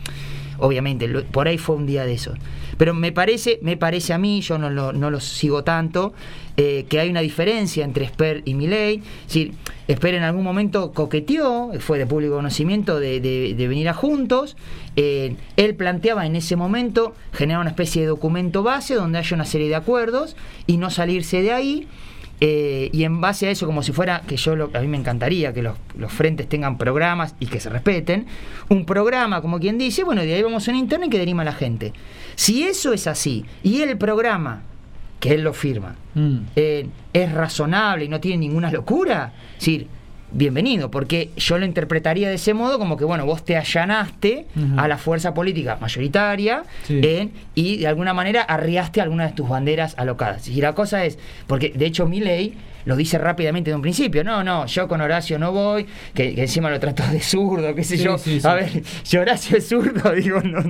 obviamente, por ahí fue un día de esos. Pero me parece, me parece a mí, yo no lo, no lo sigo tanto, eh, que hay una diferencia entre Esper y Milei. Es decir, Esper en algún momento coqueteó, fue de público conocimiento, de, de- venir a juntos. Eh, él planteaba en ese momento generar una especie de documento base donde haya una serie de acuerdos y no salirse de ahí. Eh, y en base a eso, como si fuera, que yo lo- a mí me encantaría que los, los frentes tengan programas y que se respeten, un programa, como quien dice, bueno, de ahí vamos a una interna y que derima la gente. Si eso es así, y el programa, que él lo firma, eh, es razonable y no tiene ninguna locura, es decir, bienvenido, porque yo lo interpretaría de ese modo como que, bueno, vos te allanaste a la fuerza política mayoritaria Sí. en- y de alguna manera arriaste algunas de tus banderas alocadas. Y la cosa es, porque de hecho mi ley lo dice rápidamente de un principio, no, no, yo con Horacio no voy, que, que encima lo trató de zurdo, qué sé Sí, yo. sí, sí. A ver, si Horacio es zurdo, [LAUGHS] digo, no,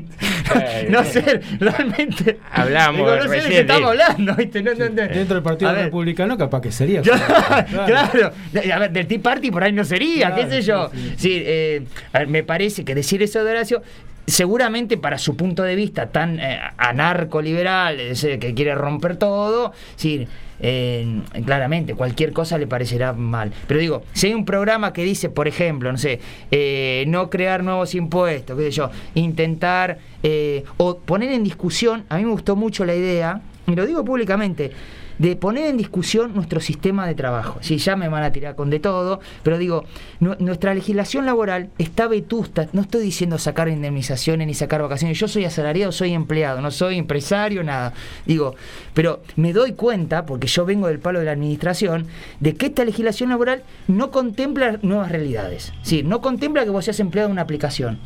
no sé, realmente. Hablamos digo, no sé de qué estamos hablando, ¿viste? No, no, no. Dentro del Partido Republicano capaz que sería. Claro, a ver, del Tea Party por ahí no sería, Claro, qué sé yo. sí, sí. Sí, eh, a ver, me parece que decir eso de Horacio, seguramente para su punto de vista tan eh, anarco-liberal, que quiere romper todo, sí, eh, claramente cualquier cosa le parecerá mal. Pero digo, si hay un programa que dice, por ejemplo, no sé, eh, no crear nuevos impuestos, qué sé yo, intentar eh, o poner en discusión, a mí me gustó mucho la idea, y lo digo públicamente, de poner en discusión nuestro sistema de trabajo. Sí, ya me van a tirar con de todo, pero digo, nu- nuestra legislación laboral está vetusta. No estoy diciendo sacar indemnizaciones ni sacar vacaciones. Yo soy asalariado, soy empleado, no soy empresario, nada. Digo, pero me doy cuenta, porque yo vengo del palo de la administración, de que esta legislación laboral no contempla nuevas realidades. Sí, no contempla que vos seas empleado de una aplicación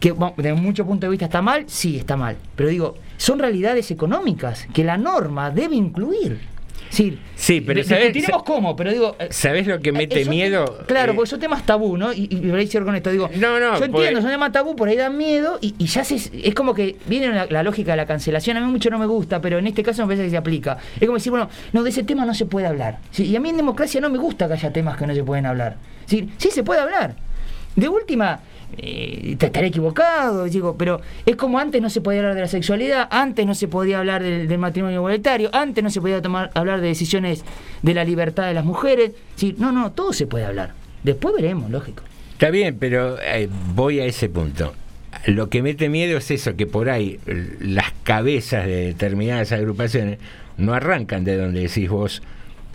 que bueno, desde mucho punto de vista está mal, sí está mal. Pero digo, son realidades económicas que la norma debe incluir. Sí, Sí, pero ¿sabes- discutiremos cómo, pero digo. eh, ¿Sabes lo que mete son miedo? claro, Eh, porque son temas tabú, ¿no? Y, y cierro con esto. Digo, No, no, yo porque- entiendo, son temas tabú, por ahí dan miedo y, y ya se, es como que viene la, la lógica de la cancelación. A mí mucho no me gusta, pero en este caso me parece que se aplica. Es como decir, bueno, no, de ese tema no se puede hablar. Sí, y a mí en democracia no me gusta que haya temas que no se pueden hablar. Sí, sí se puede hablar. De última, eh, te estaré equivocado, digo, pero es como antes no se podía hablar de la sexualidad, antes no se podía hablar del, matrimonio igualitario, antes no se podía tomar, hablar de decisiones de la libertad de las mujeres. Sí, no, no, todo se puede hablar. Después veremos, lógico. Está bien, pero eh, voy a ese punto. Lo que mete miedo es eso, que por ahí las cabezas de determinadas agrupaciones no arrancan de donde decís vos,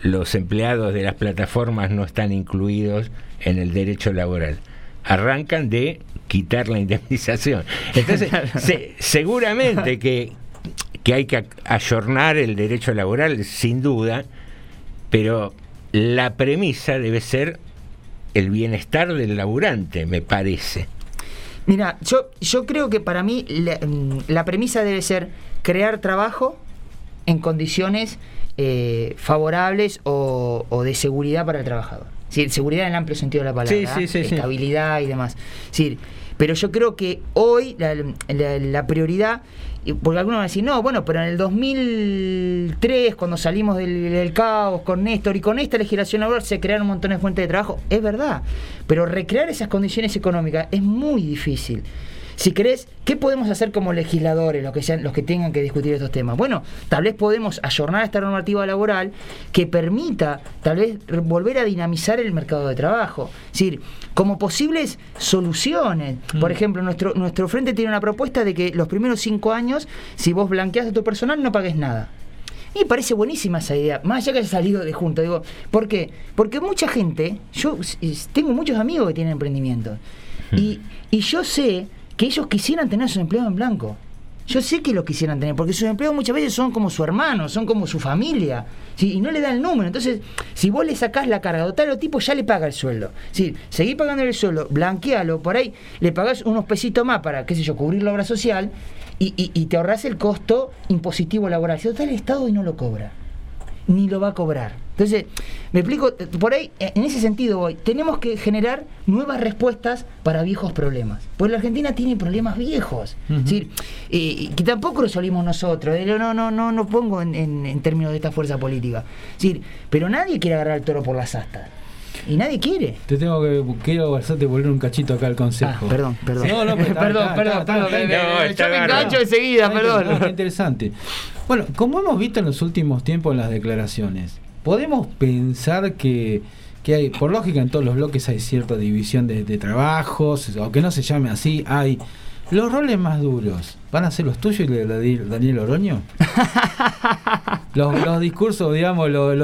los empleados de las plataformas no están incluidos en el derecho laboral. Arrancan de quitar la indemnización. Entonces, [LAUGHS] se- seguramente que, que hay que ayornar el derecho laboral, sin duda, pero la premisa debe ser el bienestar del laburante, me parece. Mira, yo, yo creo que para mí la, mm, la premisa debe ser crear trabajo en condiciones eh, favorables o, o de seguridad para el trabajador. Decir, seguridad en el amplio sentido de la palabra, Sí, sí, sí, sí. estabilidad y demás. Decir, Pero yo creo que hoy la, la- la prioridad, porque algunos van a decir, no, bueno, pero en el 2003, cuando salimos del, del caos con Néstor y con esta legislación laboral se crearon un montón de fuentes de trabajo, es verdad, pero recrear esas condiciones económicas es muy difícil. Si querés, ¿qué podemos hacer como legisladores, los que, sean, los que tengan que discutir estos temas? Bueno, tal vez podemos ayornar esta normativa laboral que permita, tal vez, volver a dinamizar el mercado de trabajo. Es decir, como posibles soluciones. Por ejemplo, nuestro, nuestro frente tiene una propuesta de que los primeros cinco años, si vos blanqueas a tu personal, no pagues nada. Y me parece buenísima esa idea, más allá que haya salido de junto. Digo, ¿por qué? Porque mucha gente, yo tengo muchos amigos que tienen emprendimientos, y, y yo sé que ellos quisieran tener su empleo en blanco. Yo sé que lo quisieran tener, porque sus empleos muchas veces son como su hermano, son como su familia, y no le da el número. Entonces, si vos le sacás la carga total, el tipo ya le paga el sueldo. Sí, seguí pagando el sueldo, blanquealo, por ahí le pagás unos pesitos más para, qué sé yo, cubrir la obra social, y, y- y te ahorrás el costo impositivo laboral. Si total el Estado y no lo cobra, ni lo va a cobrar. Entonces, me explico, eh, por ahí, eh, en ese sentido voy, tenemos que generar nuevas respuestas para viejos problemas. Porque la Argentina tiene problemas viejos. Es decir, eh, que tampoco resolvimos nosotros. eh, No, no, no, no pongo en, en- en términos de esta fuerza política. Es decir, pero nadie quiere agarrar el toro por las astas. Y nadie quiere. Te tengo que quiero hacerte volver un cachito acá al consejo. Ah, perdón, perdón. No, no, está- Perdón, está- perdón, está- me- yo me engancho enseguida, perdón. no, interesante. Bueno, como hemos visto en los últimos tiempos en las declaraciones, podemos pensar que, que hay, por lógica en todos los bloques hay cierta división de, de trabajos, aunque no se llame así, hay los roles más duros. ¿Van a ser los tuyos y los de Daniel Oroño? [LAUGHS] los, los discursos, digamos, los,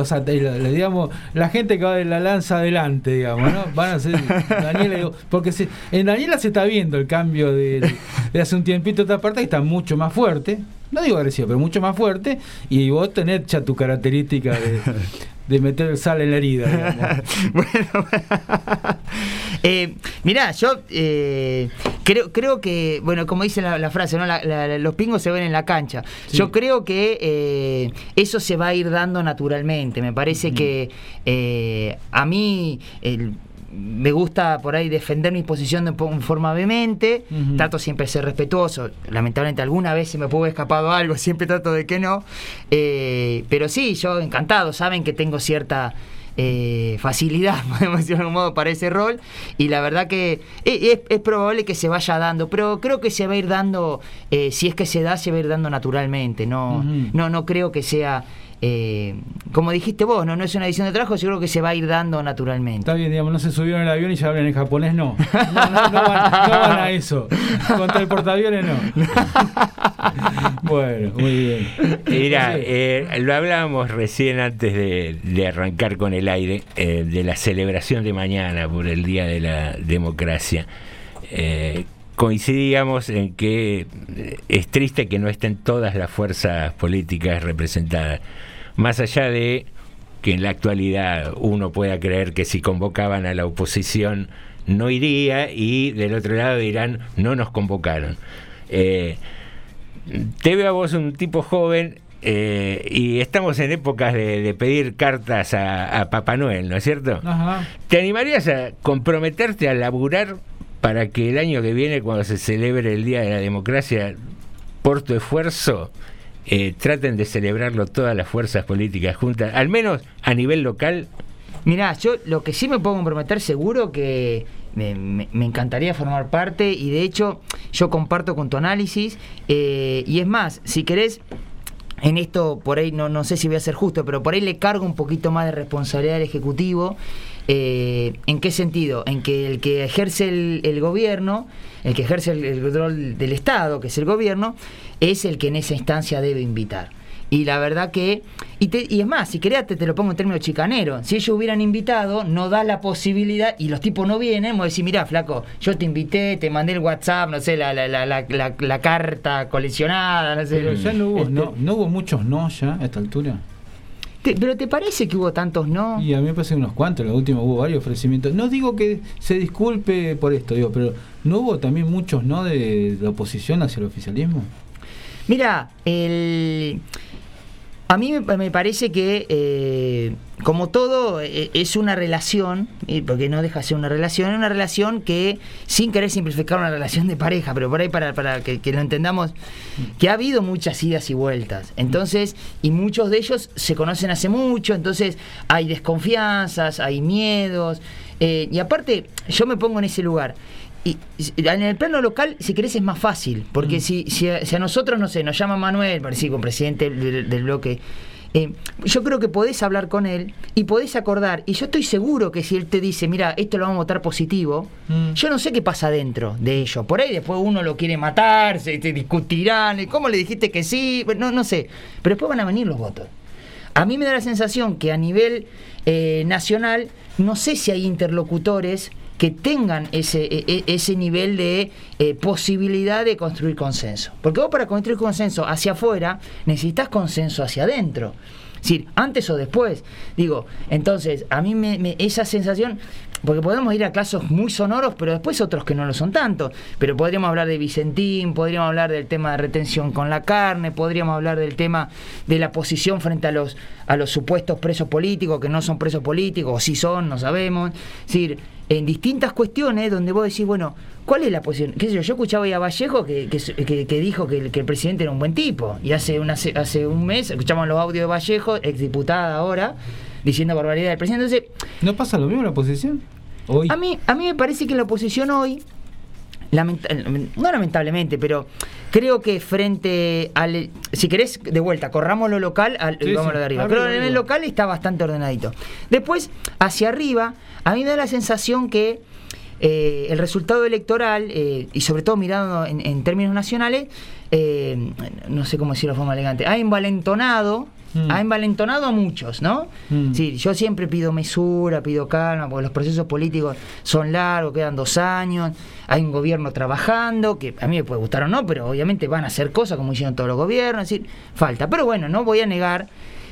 digamos, la gente que va de la lanza adelante, digamos, ¿no? Van a ser Daniela, porque se- en Daniela se está viendo el cambio de, de hace un tiempito a esta parte que está mucho más fuerte, no digo agresivo, pero mucho más fuerte, y vos tenés ya tu característica de, [LAUGHS] de meter sal en la herida, digamos. [LAUGHS] [LAUGHS] Eh, mirá, yo eh, creo, creo que, bueno, como dice la, la frase, ¿no? La- la- los pingos se ven en la cancha. Yo creo que eh, eso se va a ir dando naturalmente. Me parece que eh, a mí el- me gusta por ahí defender mi posición de forma vehemente. Trato siempre de ser respetuoso. Lamentablemente alguna vez se me puede haber escapado algo, [LAUGHS] siempre trato de que no. Eh, pero sí, yo encantado. Saben que tengo cierta eh, facilidad, [LAUGHS] podemos decir de algún modo, para ese rol. Y la verdad que es, es- probable que se vaya dando, pero creo que se va a ir dando, eh, si es que se da, se va a ir dando naturalmente. No, no, no creo que sea, eh, como dijiste vos, no, no es una edición de trabajo, yo creo que se va a ir dando naturalmente. Está bien, digamos, no se subieron al avión y ya hablan en japonés, no. No, no, no van, no van a eso. Contra el portaaviones, no. [LAUGHS] bueno, muy bien. Mira, eh, lo hablábamos recién antes de, de arrancar con el aire, eh, de la celebración de mañana por el Día de la Democracia. Coincidíamos en que eh, es triste que no estén todas las fuerzas políticas representadas. Más allá de que en la actualidad uno pueda creer que si convocaban a la oposición no iría y del otro lado dirán no nos convocaron. Eh, te veo a vos un tipo joven eh, y estamos en épocas de, de pedir cartas a, a Papá Noel, ¿no es cierto? Ajá. ¿Te animarías a comprometerte a laburar para que el año que viene, cuando se celebre el Día de la Democracia, por tu esfuerzo, eh, traten de celebrarlo todas las fuerzas políticas juntas, al menos a nivel local? Mirá, yo lo que sí me puedo comprometer seguro que me, me- me encantaría formar parte y de hecho yo comparto con tu análisis eh, y es más, si querés, en esto por ahí no, no sé si voy a ser justo, pero por ahí le cargo un poquito más de responsabilidad al Ejecutivo. Eh, ¿En qué sentido? En que el que ejerce el, el gobierno, el que ejerce el, el control del Estado, que es el gobierno, es el que en esa instancia debe invitar. Y la verdad que, y, te- y es más, si querés te, te lo pongo en términos chicaneros, si ellos hubieran invitado, no da la posibilidad y los tipos no vienen, vos decís, mirá, flaco, yo te invité, te mandé el WhatsApp, no sé, la, la, la, la, la- la carta coleccionada, no sé. Pero ya no hubo, Este, no, no hubo muchos no ya a esta altura. Te- pero ¿te parece que hubo tantos no? Y a mí me parece unos cuantos, la última hubo varios ofrecimientos. No digo que se disculpe por esto, digo, pero ¿no hubo también muchos no de la oposición hacia el oficialismo? Mira, el... a mí me, parece que eh, como todo, eh, es una relación, eh, porque no deja de ser una relación, es una relación que, sin querer simplificar una relación de pareja, pero por ahí para, para que, que lo entendamos, que ha habido muchas idas y vueltas. Entonces, y muchos de ellos se conocen hace mucho, entonces hay desconfianzas, hay miedos. eh, y aparte, yo me pongo en ese lugar. Y y en el plano local, si querés, es más fácil. Porque si, si, a, si a nosotros, no sé, nos llama Manuel, parece con presidente del, del bloque. eh, yo creo que podés hablar con él y podés acordar. Y yo estoy seguro que si él te dice, mira, esto lo vamos a votar positivo, yo no sé qué pasa dentro de ello. Por ahí después uno lo quiere matar, se te discutirán, ¿cómo le dijiste que sí? No, no sé. Pero después van a venir los votos. A mí me da la sensación que a nivel eh, nacional, no sé si hay interlocutores que tengan ese, e- e- ese nivel de eh, posibilidad de construir consenso. Porque vos para construir consenso hacia afuera necesitas consenso hacia adentro. Es decir, antes o después. Digo, entonces, a mí me, esa sensación, porque podemos ir a casos muy sonoros, pero después otros que no lo son tanto. Pero podríamos hablar de Vicentín, podríamos hablar del tema de retención con la carne, podríamos hablar del tema de la posición frente a los, a los supuestos presos políticos, que no son presos políticos, o si son, no sabemos. Es decir, en distintas cuestiones donde vos decís, bueno, ¿cuál es la posición? ¿Qué sé yo? Yo escuchaba a Vallejo que, que, que- que dijo que el, que el presidente era un buen tipo. Y hace, una, hace un mes escuchamos los audios de Vallejo, exdiputada ahora, diciendo barbaridad del presidente. Entonces, ¿No pasa lo mismo en la oposición? Hoy. a mí, a mí me parece que la oposición hoy, lamenta- no lamentablemente, pero creo que frente al. Si querés, de vuelta, corramos lo local al, Sí, vamos a sí, lo de arriba. arriba, Creo que en el local está bastante ordenadito. Después, hacia arriba, a mí me da la sensación que. eh, el resultado electoral, eh, y sobre todo mirando en, en términos nacionales, eh, no sé cómo decirlo de forma elegante, ha envalentonado, ha envalentonado a muchos, ¿no? Sí, yo siempre pido mesura, pido calma, porque los procesos políticos son largos, quedan dos años, hay un gobierno trabajando, que a mí me puede gustar o no, pero obviamente van a hacer cosas como hicieron todos los gobiernos, es decir, falta. Pero bueno, no voy a negar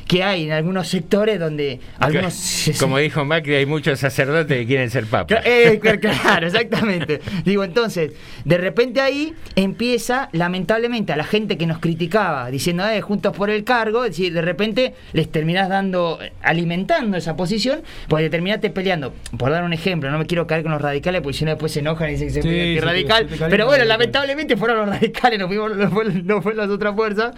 que hay en algunos sectores donde algunos... Como dijo Macri, hay muchos sacerdotes que quieren ser papas. Eh, cl- [LAUGHS] claro, exactamente. Digo, entonces, de repente ahí empieza, lamentablemente, a la gente que nos criticaba, diciendo, eh, juntos por el cargo, es decir, de repente les terminás dando, alimentando esa posición, porque te terminaste peleando. Por dar un ejemplo, no me quiero caer con los radicales, porque si no después se enojan y dicen que soy Sí, calienta Pero bueno, lamentablemente fueron los radicales, no, fuimos, no, fue, no fue las otras fuerzas,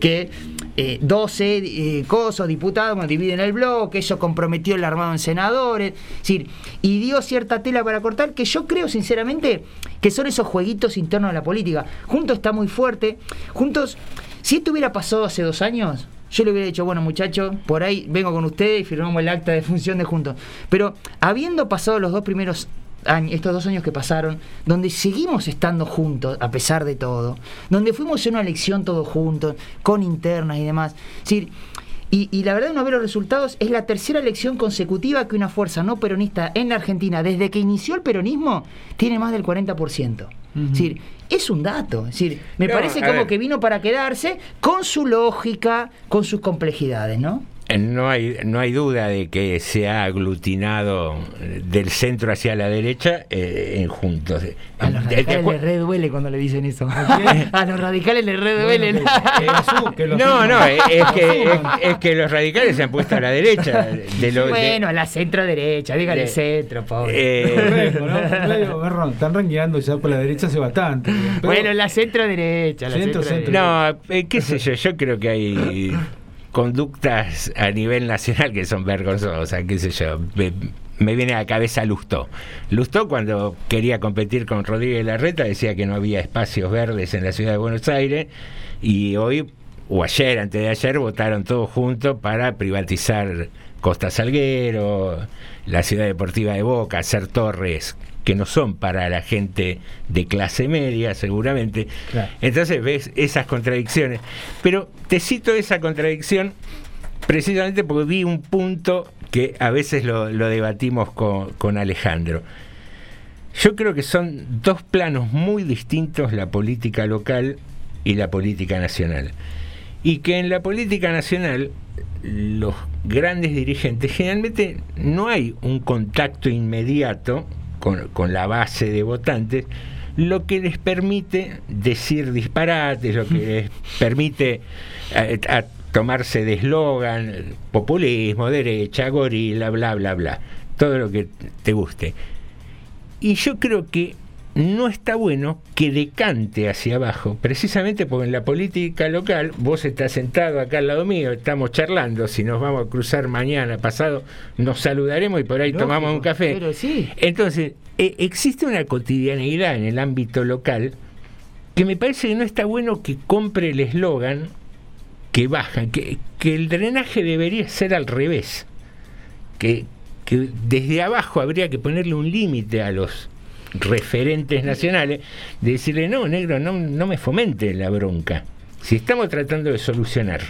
que eh, 12 eh, cosos, diputados, bueno, dividen el bloque, eso comprometió el armado en senadores, es decir, y dio cierta tela para cortar, que yo creo sinceramente que son esos jueguitos internos de la política. Juntos está muy fuerte, juntos, si esto hubiera pasado hace dos años, yo le hubiera dicho, bueno muchachos, por ahí vengo con ustedes y firmamos el acta de función de juntos. Pero habiendo pasado los dos primeros años, estos dos años que pasaron, donde seguimos estando juntos a pesar de todo, donde fuimos en una elección todos juntos, con internas y demás. Es decir, y, y la verdad uno ve los resultados, es la tercera elección consecutiva que una fuerza no peronista en la Argentina, desde que inició el peronismo, tiene más del 40%. Es decir, es un dato. Es decir, me No, parece como ver. que vino para quedarse con su lógica, con sus complejidades, ¿no? No hay, no hay duda de que se ha aglutinado del centro hacia la derecha eh, en juntos. A los ¿Te- te radicales les re duele cuando le dicen eso. [LAUGHS] A los radicales les re duele. [LAUGHS] No, no, es, [LAUGHS] es que, es, es que los radicales se han puesto a la derecha. De lo, de- bueno, a la centro derecha, dígale de- centro, pobre. Eh, ¿no? Están rangueando ya por la derecha hace bastante. Pero- bueno, la centro derecha, la Centro, centro, centro. derecha. No, eh, qué sé yo, yo creo que hay conductas a nivel nacional que son vergonzosas, qué sé yo. Me, viene a la cabeza Lustó. Lustó cuando quería competir con Rodríguez Larreta decía que no había espacios verdes en la ciudad de Buenos Aires y hoy, o ayer, antes de ayer, votaron todos juntos para privatizar Costa Salguero, la ciudad deportiva de Boca, hacer torres que no son para la gente de clase media, seguramente. Claro. Entonces ves esas contradicciones. Pero te cito esa contradicción precisamente porque vi un punto que a veces lo, lo debatimos con, con Alejandro. Yo creo que son dos planos muy distintos la política local y la política nacional. Y que en la política nacional los grandes dirigentes generalmente no hay un contacto inmediato con, con la base de votantes, lo que les permite decir disparates, lo que les permite eh, a- tomarse de eslogan, populismo, derecha, gorila, bla, bla, bla. Todo lo que te guste. Y yo creo que no está bueno que decante hacia abajo, precisamente porque en la política local vos estás sentado acá al lado mío, estamos charlando, si nos vamos a cruzar mañana, pasado, nos saludaremos y por ahí Lógico, tomamos un café. pero sí. Entonces, eh, existe una cotidianeidad en el ámbito local que me parece que no está bueno que compre el eslogan que baja, que, que el drenaje debería ser al revés, que, que desde abajo habría que ponerle un límite a los referentes nacionales, de decirle, no, negro, no, no me fomente la bronca. Si estamos tratando de solucionar.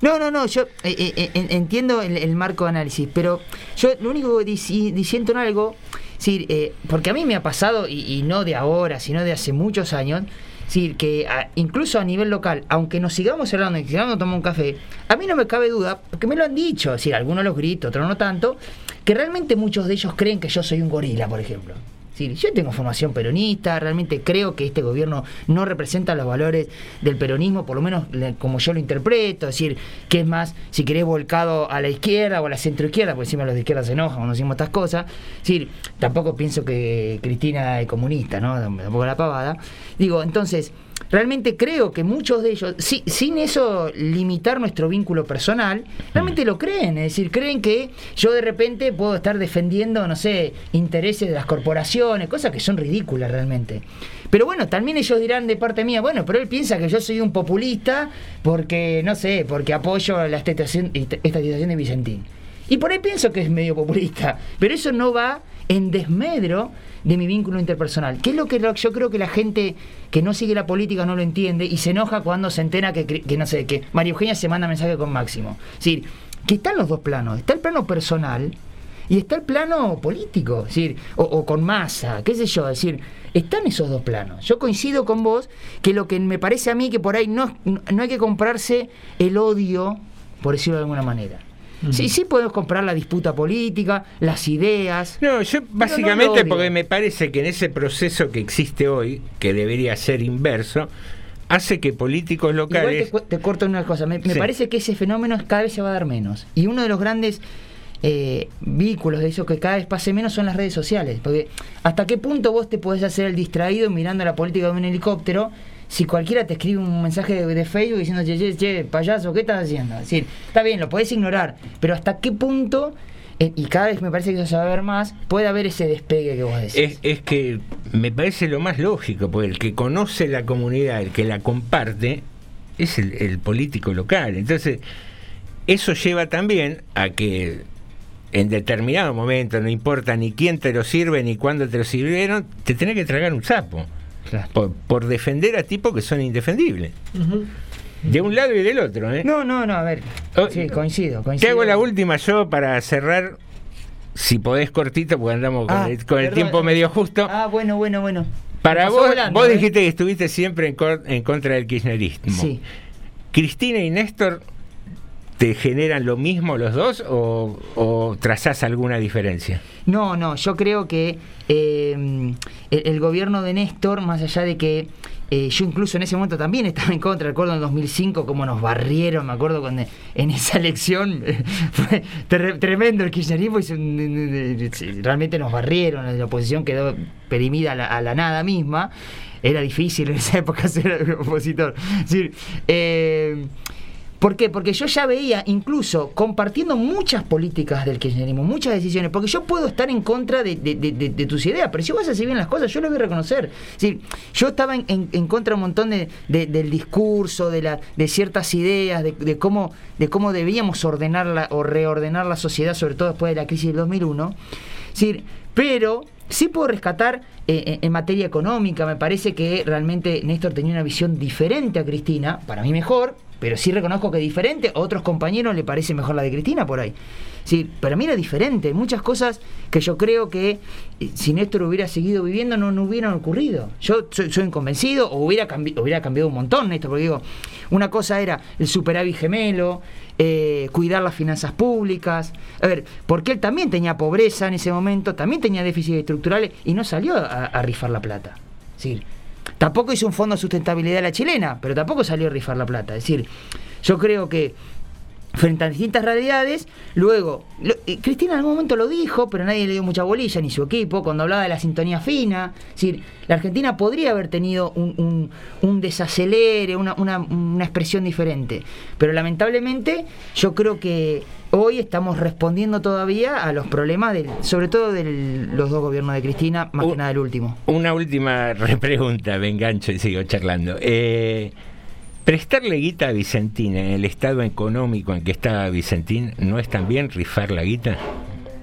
No, no, no, yo eh, eh, eh, en- entiendo el, marco de análisis, pero yo lo único que disi- disiento en algo, sí, eh, porque a mí me ha pasado, y, no de ahora, sino de hace muchos años, sí, que incluso a nivel local, aunque nos sigamos hablando y sigamos tomando un café, a mí no me cabe duda, porque me lo han dicho, algunos los grito, otros no tanto, que realmente muchos de ellos creen que yo soy un gorila, por ejemplo. Sí, yo tengo formación peronista, realmente creo que este gobierno no representa los valores del peronismo, por lo menos como yo lo interpreto, es decir, que es más, si querés, volcado a la izquierda o a la centroizquierda, porque encima los de izquierda se enojan cuando decimos estas cosas. Es decir, tampoco pienso que Cristina es comunista, ¿no? Tampoco la pavada. Digo, entonces, realmente creo que muchos de ellos, si- sin eso limitar nuestro vínculo personal, realmente lo creen. Es decir, creen que yo de repente puedo estar defendiendo, no sé, intereses de las corporaciones, cosas que son ridículas realmente. Pero bueno, también ellos dirán de parte mía, bueno, pero él piensa que yo soy un populista porque, no sé, porque apoyo la estatización, estatización de Vicentín. Y por ahí pienso que es medio populista, pero eso no va en desmedro de mi vínculo interpersonal, que es lo que yo creo que la gente que no sigue la política no lo entiende y se enoja cuando se entera que, que no sé, que María Eugenia se manda mensaje con Máximo. Es decir, que están los dos planos, está el plano personal y está el plano político, es o con masa, qué sé yo, es decir, están esos dos planos. Yo coincido con vos que lo que me parece a mí que por ahí no, no hay que comprarse el odio, por decirlo de alguna manera. Sí, sí podemos comprar la disputa política, las ideas. No, yo básicamente no porque me parece que en ese proceso que existe hoy, que debería ser inverso, hace que políticos Igual locales... te, cu- te corto una cosa. Me, me Sí. parece que ese fenómeno cada vez se va a dar menos. Y uno de los grandes eh, vínculos de eso que cada vez pase menos son las redes sociales. Porque hasta qué punto vos te podés hacer el distraído mirando la política de un helicóptero si cualquiera te escribe un mensaje de, de Facebook diciendo, che, che, che, payaso, ¿qué estás haciendo? Es decir, está bien, lo podés ignorar, pero hasta qué punto, eh, y cada vez me parece que eso se va a ver más, puede haber ese despegue que vos decís. Es, es que me parece lo más lógico, porque el que conoce la comunidad, el que la comparte, es el, el político local. Entonces, eso lleva también a que en determinado momento, no importa ni quién te lo sirve ni cuándo te lo sirvieron, te tenés que tragar un sapo. Por, por defender a tipos que son indefendibles. De un lado y del otro, ¿eh? No, no, no, a ver. Sí, coincido, Te hago la última yo para cerrar, si podés cortito, porque andamos con, Ah, el, con el perdón. tiempo medio justo. Ah, bueno, bueno, bueno. Para vos, volando, vos ¿eh? dijiste que estuviste siempre en contra del kirchnerismo. Sí. ¿Cristina y Néstor te generan lo mismo los dos o, o trazás alguna diferencia? No, no, yo creo que eh, el, gobierno de Néstor, más allá de que eh, yo incluso en ese momento también estaba en contra, recuerdo en 2005 cómo nos barrieron, me acuerdo cuando en esa elección [LAUGHS] fue tre- tremendo el kirchnerismo y realmente nos barrieron, la oposición quedó perimida a la, nada misma, era difícil en esa época [LAUGHS] ser opositor. Eh, ¿Por qué? Porque yo ya veía, incluso compartiendo muchas políticas del kirchnerismo, muchas decisiones, porque yo puedo estar en contra de, de- tus ideas, pero si vos haces bien las cosas, yo lo voy a reconocer. Decir, yo estaba en, en- en contra un montón de, de- del discurso, de, la, de ciertas ideas, de, cómo, de cómo debíamos ordenarla o reordenar la sociedad, sobre todo después de la crisis del 2001. Es decir, pero sí puedo rescatar eh, en- en materia económica, me parece que realmente Néstor tenía una visión diferente a Cristina, para mí mejor, pero sí reconozco que diferente, a otros compañeros le parece mejor la de Cristina por ahí. Sí, para mí era diferente, muchas cosas que yo creo que eh, si Néstor hubiera seguido viviendo no, no hubieran ocurrido. Yo soy, soy inconvencido, o hubiera, cambi- hubiera cambiado un montón Néstor, porque digo, una cosa era el superávit gemelo, eh, cuidar las finanzas públicas. A ver, porque él también tenía pobreza en ese momento, también tenía déficits estructurales y no salió a, a rifar la plata. Es decir, tampoco hizo un fondo de sustentabilidad a la chilena, pero tampoco salió a rifar la plata. Es decir, yo creo que frente a distintas realidades. Luego, lo- eh, Cristina en algún momento lo dijo, pero nadie le dio mucha bolilla, ni su equipo, cuando hablaba de la sintonía fina. Es decir, la Argentina podría haber tenido un, un- un desacelere, una, una- una expresión diferente. Pero lamentablemente, yo creo que hoy estamos respondiendo todavía a los problemas, del, sobre todo de los dos gobiernos de Cristina, más que nada el último. Una última [LAUGHS] repregunta, me engancho y sigo charlando. Eh, ¿Prestarle guita a Vicentín en el estado económico en que está Vicentín no es también rifar la guita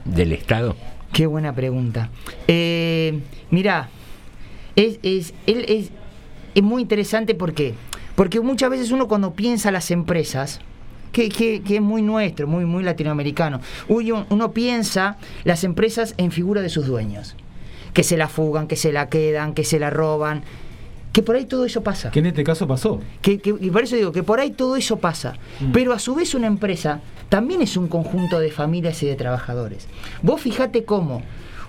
del Estado? Qué buena pregunta. Eh, mirá, es, es, él es, es muy interesante porque, porque muchas veces uno cuando piensa las empresas, que, que- que es muy nuestro, muy, muy latinoamericano, uno, uno piensa las empresas en figura de sus dueños, que se la fugan, que se la quedan, que se la roban, que por ahí todo eso pasa. Que en este caso pasó. Que, que- y por eso digo que por ahí todo eso pasa. Pero a su vez una empresa también es un conjunto de familias y de trabajadores. Vos fijate cómo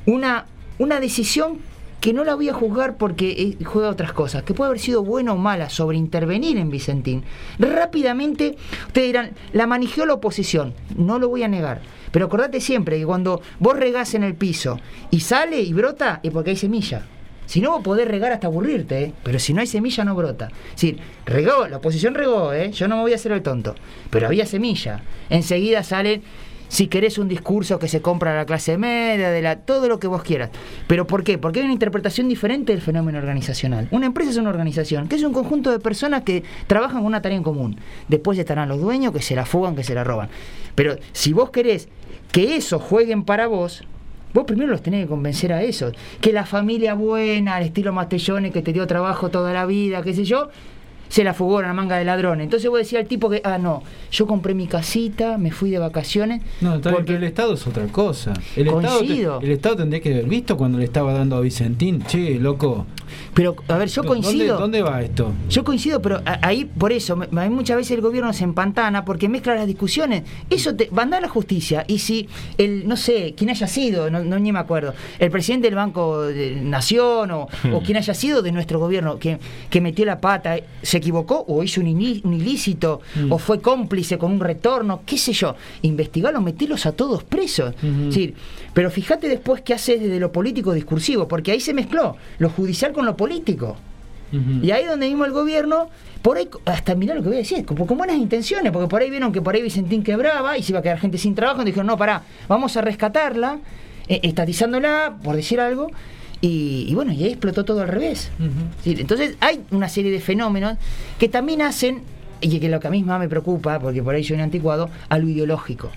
una, una decisión que no la voy a juzgar porque eh, juega otras cosas, que puede haber sido buena o mala sobre intervenir en Vicentín. Rápidamente, ustedes dirán, la manejó la oposición, no lo voy a negar. Pero acordate siempre que cuando vos regás en el piso y sale y brota, es porque hay semilla. Si no, vos podés regar hasta aburrirte, ¿eh? pero si no hay semilla, no brota. Es decir, regó, la oposición regó, ¿eh? yo no me voy a hacer el tonto, pero había semilla. Enseguida salen, si querés un discurso que se compra a la clase media, de la, todo lo que vos quieras. ¿Pero por qué? Porque hay una interpretación diferente del fenómeno organizacional. Una empresa es una organización, que es un conjunto de personas que trabajan con una tarea en común. Después estarán los dueños que se la fugan, que se la roban. Pero si vos querés que eso jueguen para vos, Vos primero los tenés que convencer a eso. Que la familia buena, al estilo Mastellone, que te dio trabajo toda la vida, qué sé yo, se la fugó a la manga de ladrones. Entonces vos decías al tipo que, ah, no, yo compré mi casita, me fui de vacaciones. No, bien, pero el Estado es otra cosa. El Estado, Coincido. te- el Estado tendría que haber visto cuando le estaba dando a Vicentín. Che, loco. Pero, a ver, yo ¿Dónde- coincido. ¿Dónde, va esto? Yo coincido, pero ahí, por eso, me- hay muchas veces el gobierno se empantana porque mezcla las discusiones. Eso te manda a la justicia. Y si el, no sé, quien haya sido, no, no ni me acuerdo, el presidente del Banco de Nación o, o quien haya sido de nuestro gobierno que, que metió la pata, se equivocó o hizo un, ilícito o fue cómplice con un retorno, qué sé yo, investigarlos, meterlos a todos presos. Es decir, pero fíjate después qué haces desde lo político discursivo, porque ahí se mezcló lo judicial con lo político. Y ahí donde mismo el gobierno, por ahí, hasta mirá lo que voy a decir, con buenas intenciones, porque por ahí vieron que por ahí Vicentín quebraba y se iba a quedar gente sin trabajo, y dijeron, no, pará, vamos a rescatarla, eh, estatizándola, por decir algo, y, y bueno, y ahí explotó todo al revés. Entonces hay una serie de fenómenos que también hacen, y que lo que a mí más me preocupa, porque por ahí soy un anticuado, a lo ideológico.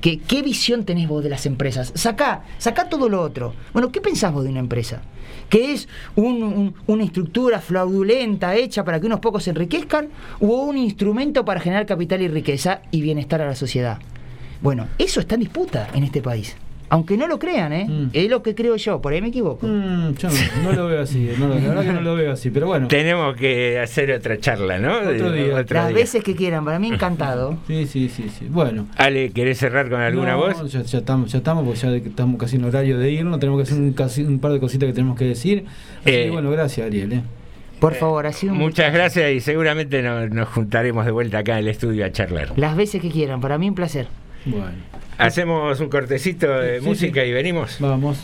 Que, ¿Qué visión tenés vos de las empresas? Sacá, sacá todo lo otro. Bueno, ¿qué pensás vos de una empresa? ¿Que es un- un- una estructura fraudulenta hecha para que unos pocos se enriquezcan? ¿O un instrumento para generar capital y riqueza y bienestar a la sociedad? Bueno, eso está en disputa en este país. Aunque no lo crean, ¿eh? Es lo que creo yo, por ahí me equivoco. Mm, yo no, no lo veo así, no, lo- la verdad que no lo veo así, pero bueno. Tenemos que hacer otra charla, ¿no? Otro día. Otro Las día. veces que quieran, para mí encantado. [LAUGHS] Sí, sí, sí, sí. Bueno. Ale, ¿querés cerrar con alguna No, voz? Ya, ya estamos, ya estamos, porque ya estamos casi en horario de irnos, tenemos que hacer un, casi, un par de cositas que tenemos que decir. Así Eh, que bueno, gracias Ariel. eh. Por favor, ha sido un Muchas gracias y seguramente nos, nos juntaremos de vuelta acá en el estudio a charlar. Las veces que quieran, para mí un placer. Bueno. Hacemos un cortecito de música y venimos. Vamos.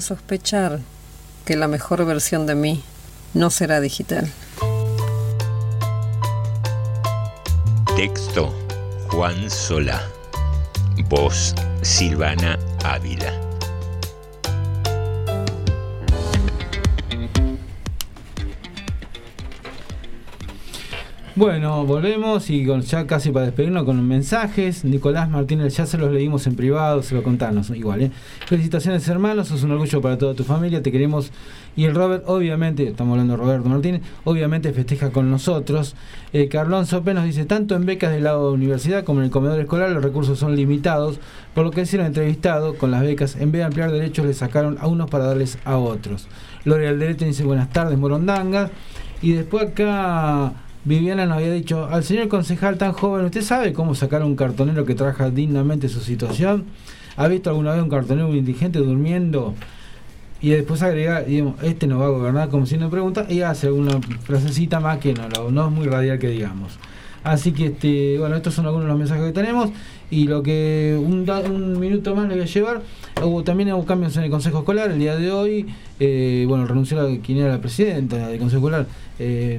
Sospechar que la mejor versión de mí no será digital. Texto Juan Solá. Voz Silvana Ávila. Bueno, volvemos y con, ya casi para despedirnos con mensajes. Nicolás Martínez, ya se los leímos en privado, se lo contanos igual. ¿eh? Felicitaciones hermanos, sos un orgullo para toda tu familia, te queremos. Y el Robert, obviamente, estamos hablando de Roberto Martínez, obviamente festeja con nosotros. Eh, Carlón Sope nos dice, tanto en becas de la universidad como en el comedor escolar los recursos son limitados, por lo que hicieron entrevistado con las becas, en vez de ampliar derechos, le sacaron a unos para darles a otros. Lore Alderete dice, buenas tardes, Morondanga. Y después acá... Viviana nos había dicho, al señor concejal tan joven, ¿usted sabe cómo sacar un cartonero que trabaja dignamente su situación? ¿Ha visto alguna vez un cartonero un indigente durmiendo? Y después agrega, digamos, este no va a gobernar como si no pregunta, y hace alguna frasecita más que no, no, es muy radial que digamos. Así que, este, bueno, estos son algunos de los mensajes que tenemos. Y lo que un, minuto más le voy a llevar. Hubo también hubo cambios en el Consejo Escolar. El día de hoy, eh, bueno, renunció a quien era la presidenta del Consejo Escolar, eh,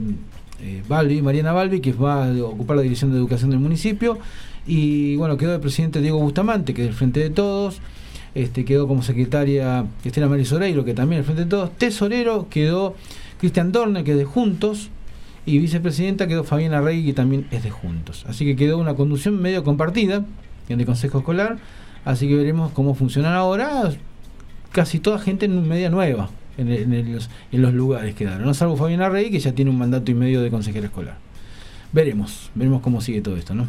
eh, Mariana Balbi, que va a ocupar la Dirección de Educación del municipio. Y bueno, quedó el presidente Diego Bustamante, que es del Frente de Todos. Este, quedó como secretaria Cristina Mari Soreiro, que también es del Frente de Todos. Tesorero quedó Cristian Dorne, que es de Juntos. Y vicepresidenta quedó Fabiana Rey, que también es de Juntos. Así que quedó una conducción medio compartida en el Consejo Escolar. Así que veremos cómo funcionan ahora. Casi toda gente en media nueva en, los, en los lugares quedaron. No salvo Fabiana Rey, que ya tiene un mandato y medio de consejera escolar. Veremos, veremos cómo sigue todo esto, ¿no?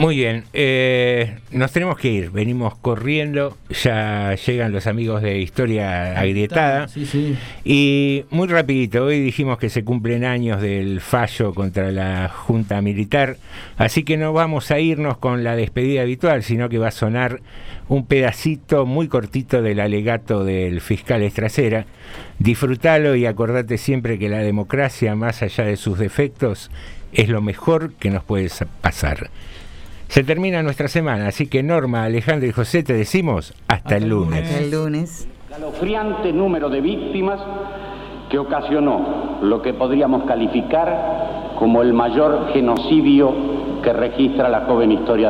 Muy bien, eh, nos tenemos que ir, venimos corriendo, ya llegan los amigos de Historia Agrietada. Sí, sí. Y muy rapidito, hoy dijimos que se cumplen años del fallo contra la Junta Militar, así que no vamos a irnos con la despedida habitual, sino que va a sonar un pedacito muy cortito del alegato del fiscal Estracera. Disfrútalo y acordate siempre que la democracia, más allá de sus defectos, es lo mejor que nos puede sa- pasar. Se termina nuestra semana, así que Norma, Alejandro y José te decimos hasta, el lunes. Hasta el lunes. escalofriante número de víctimas que ocasionó lo que podríamos calificar como el mayor genocidio que registra la joven historia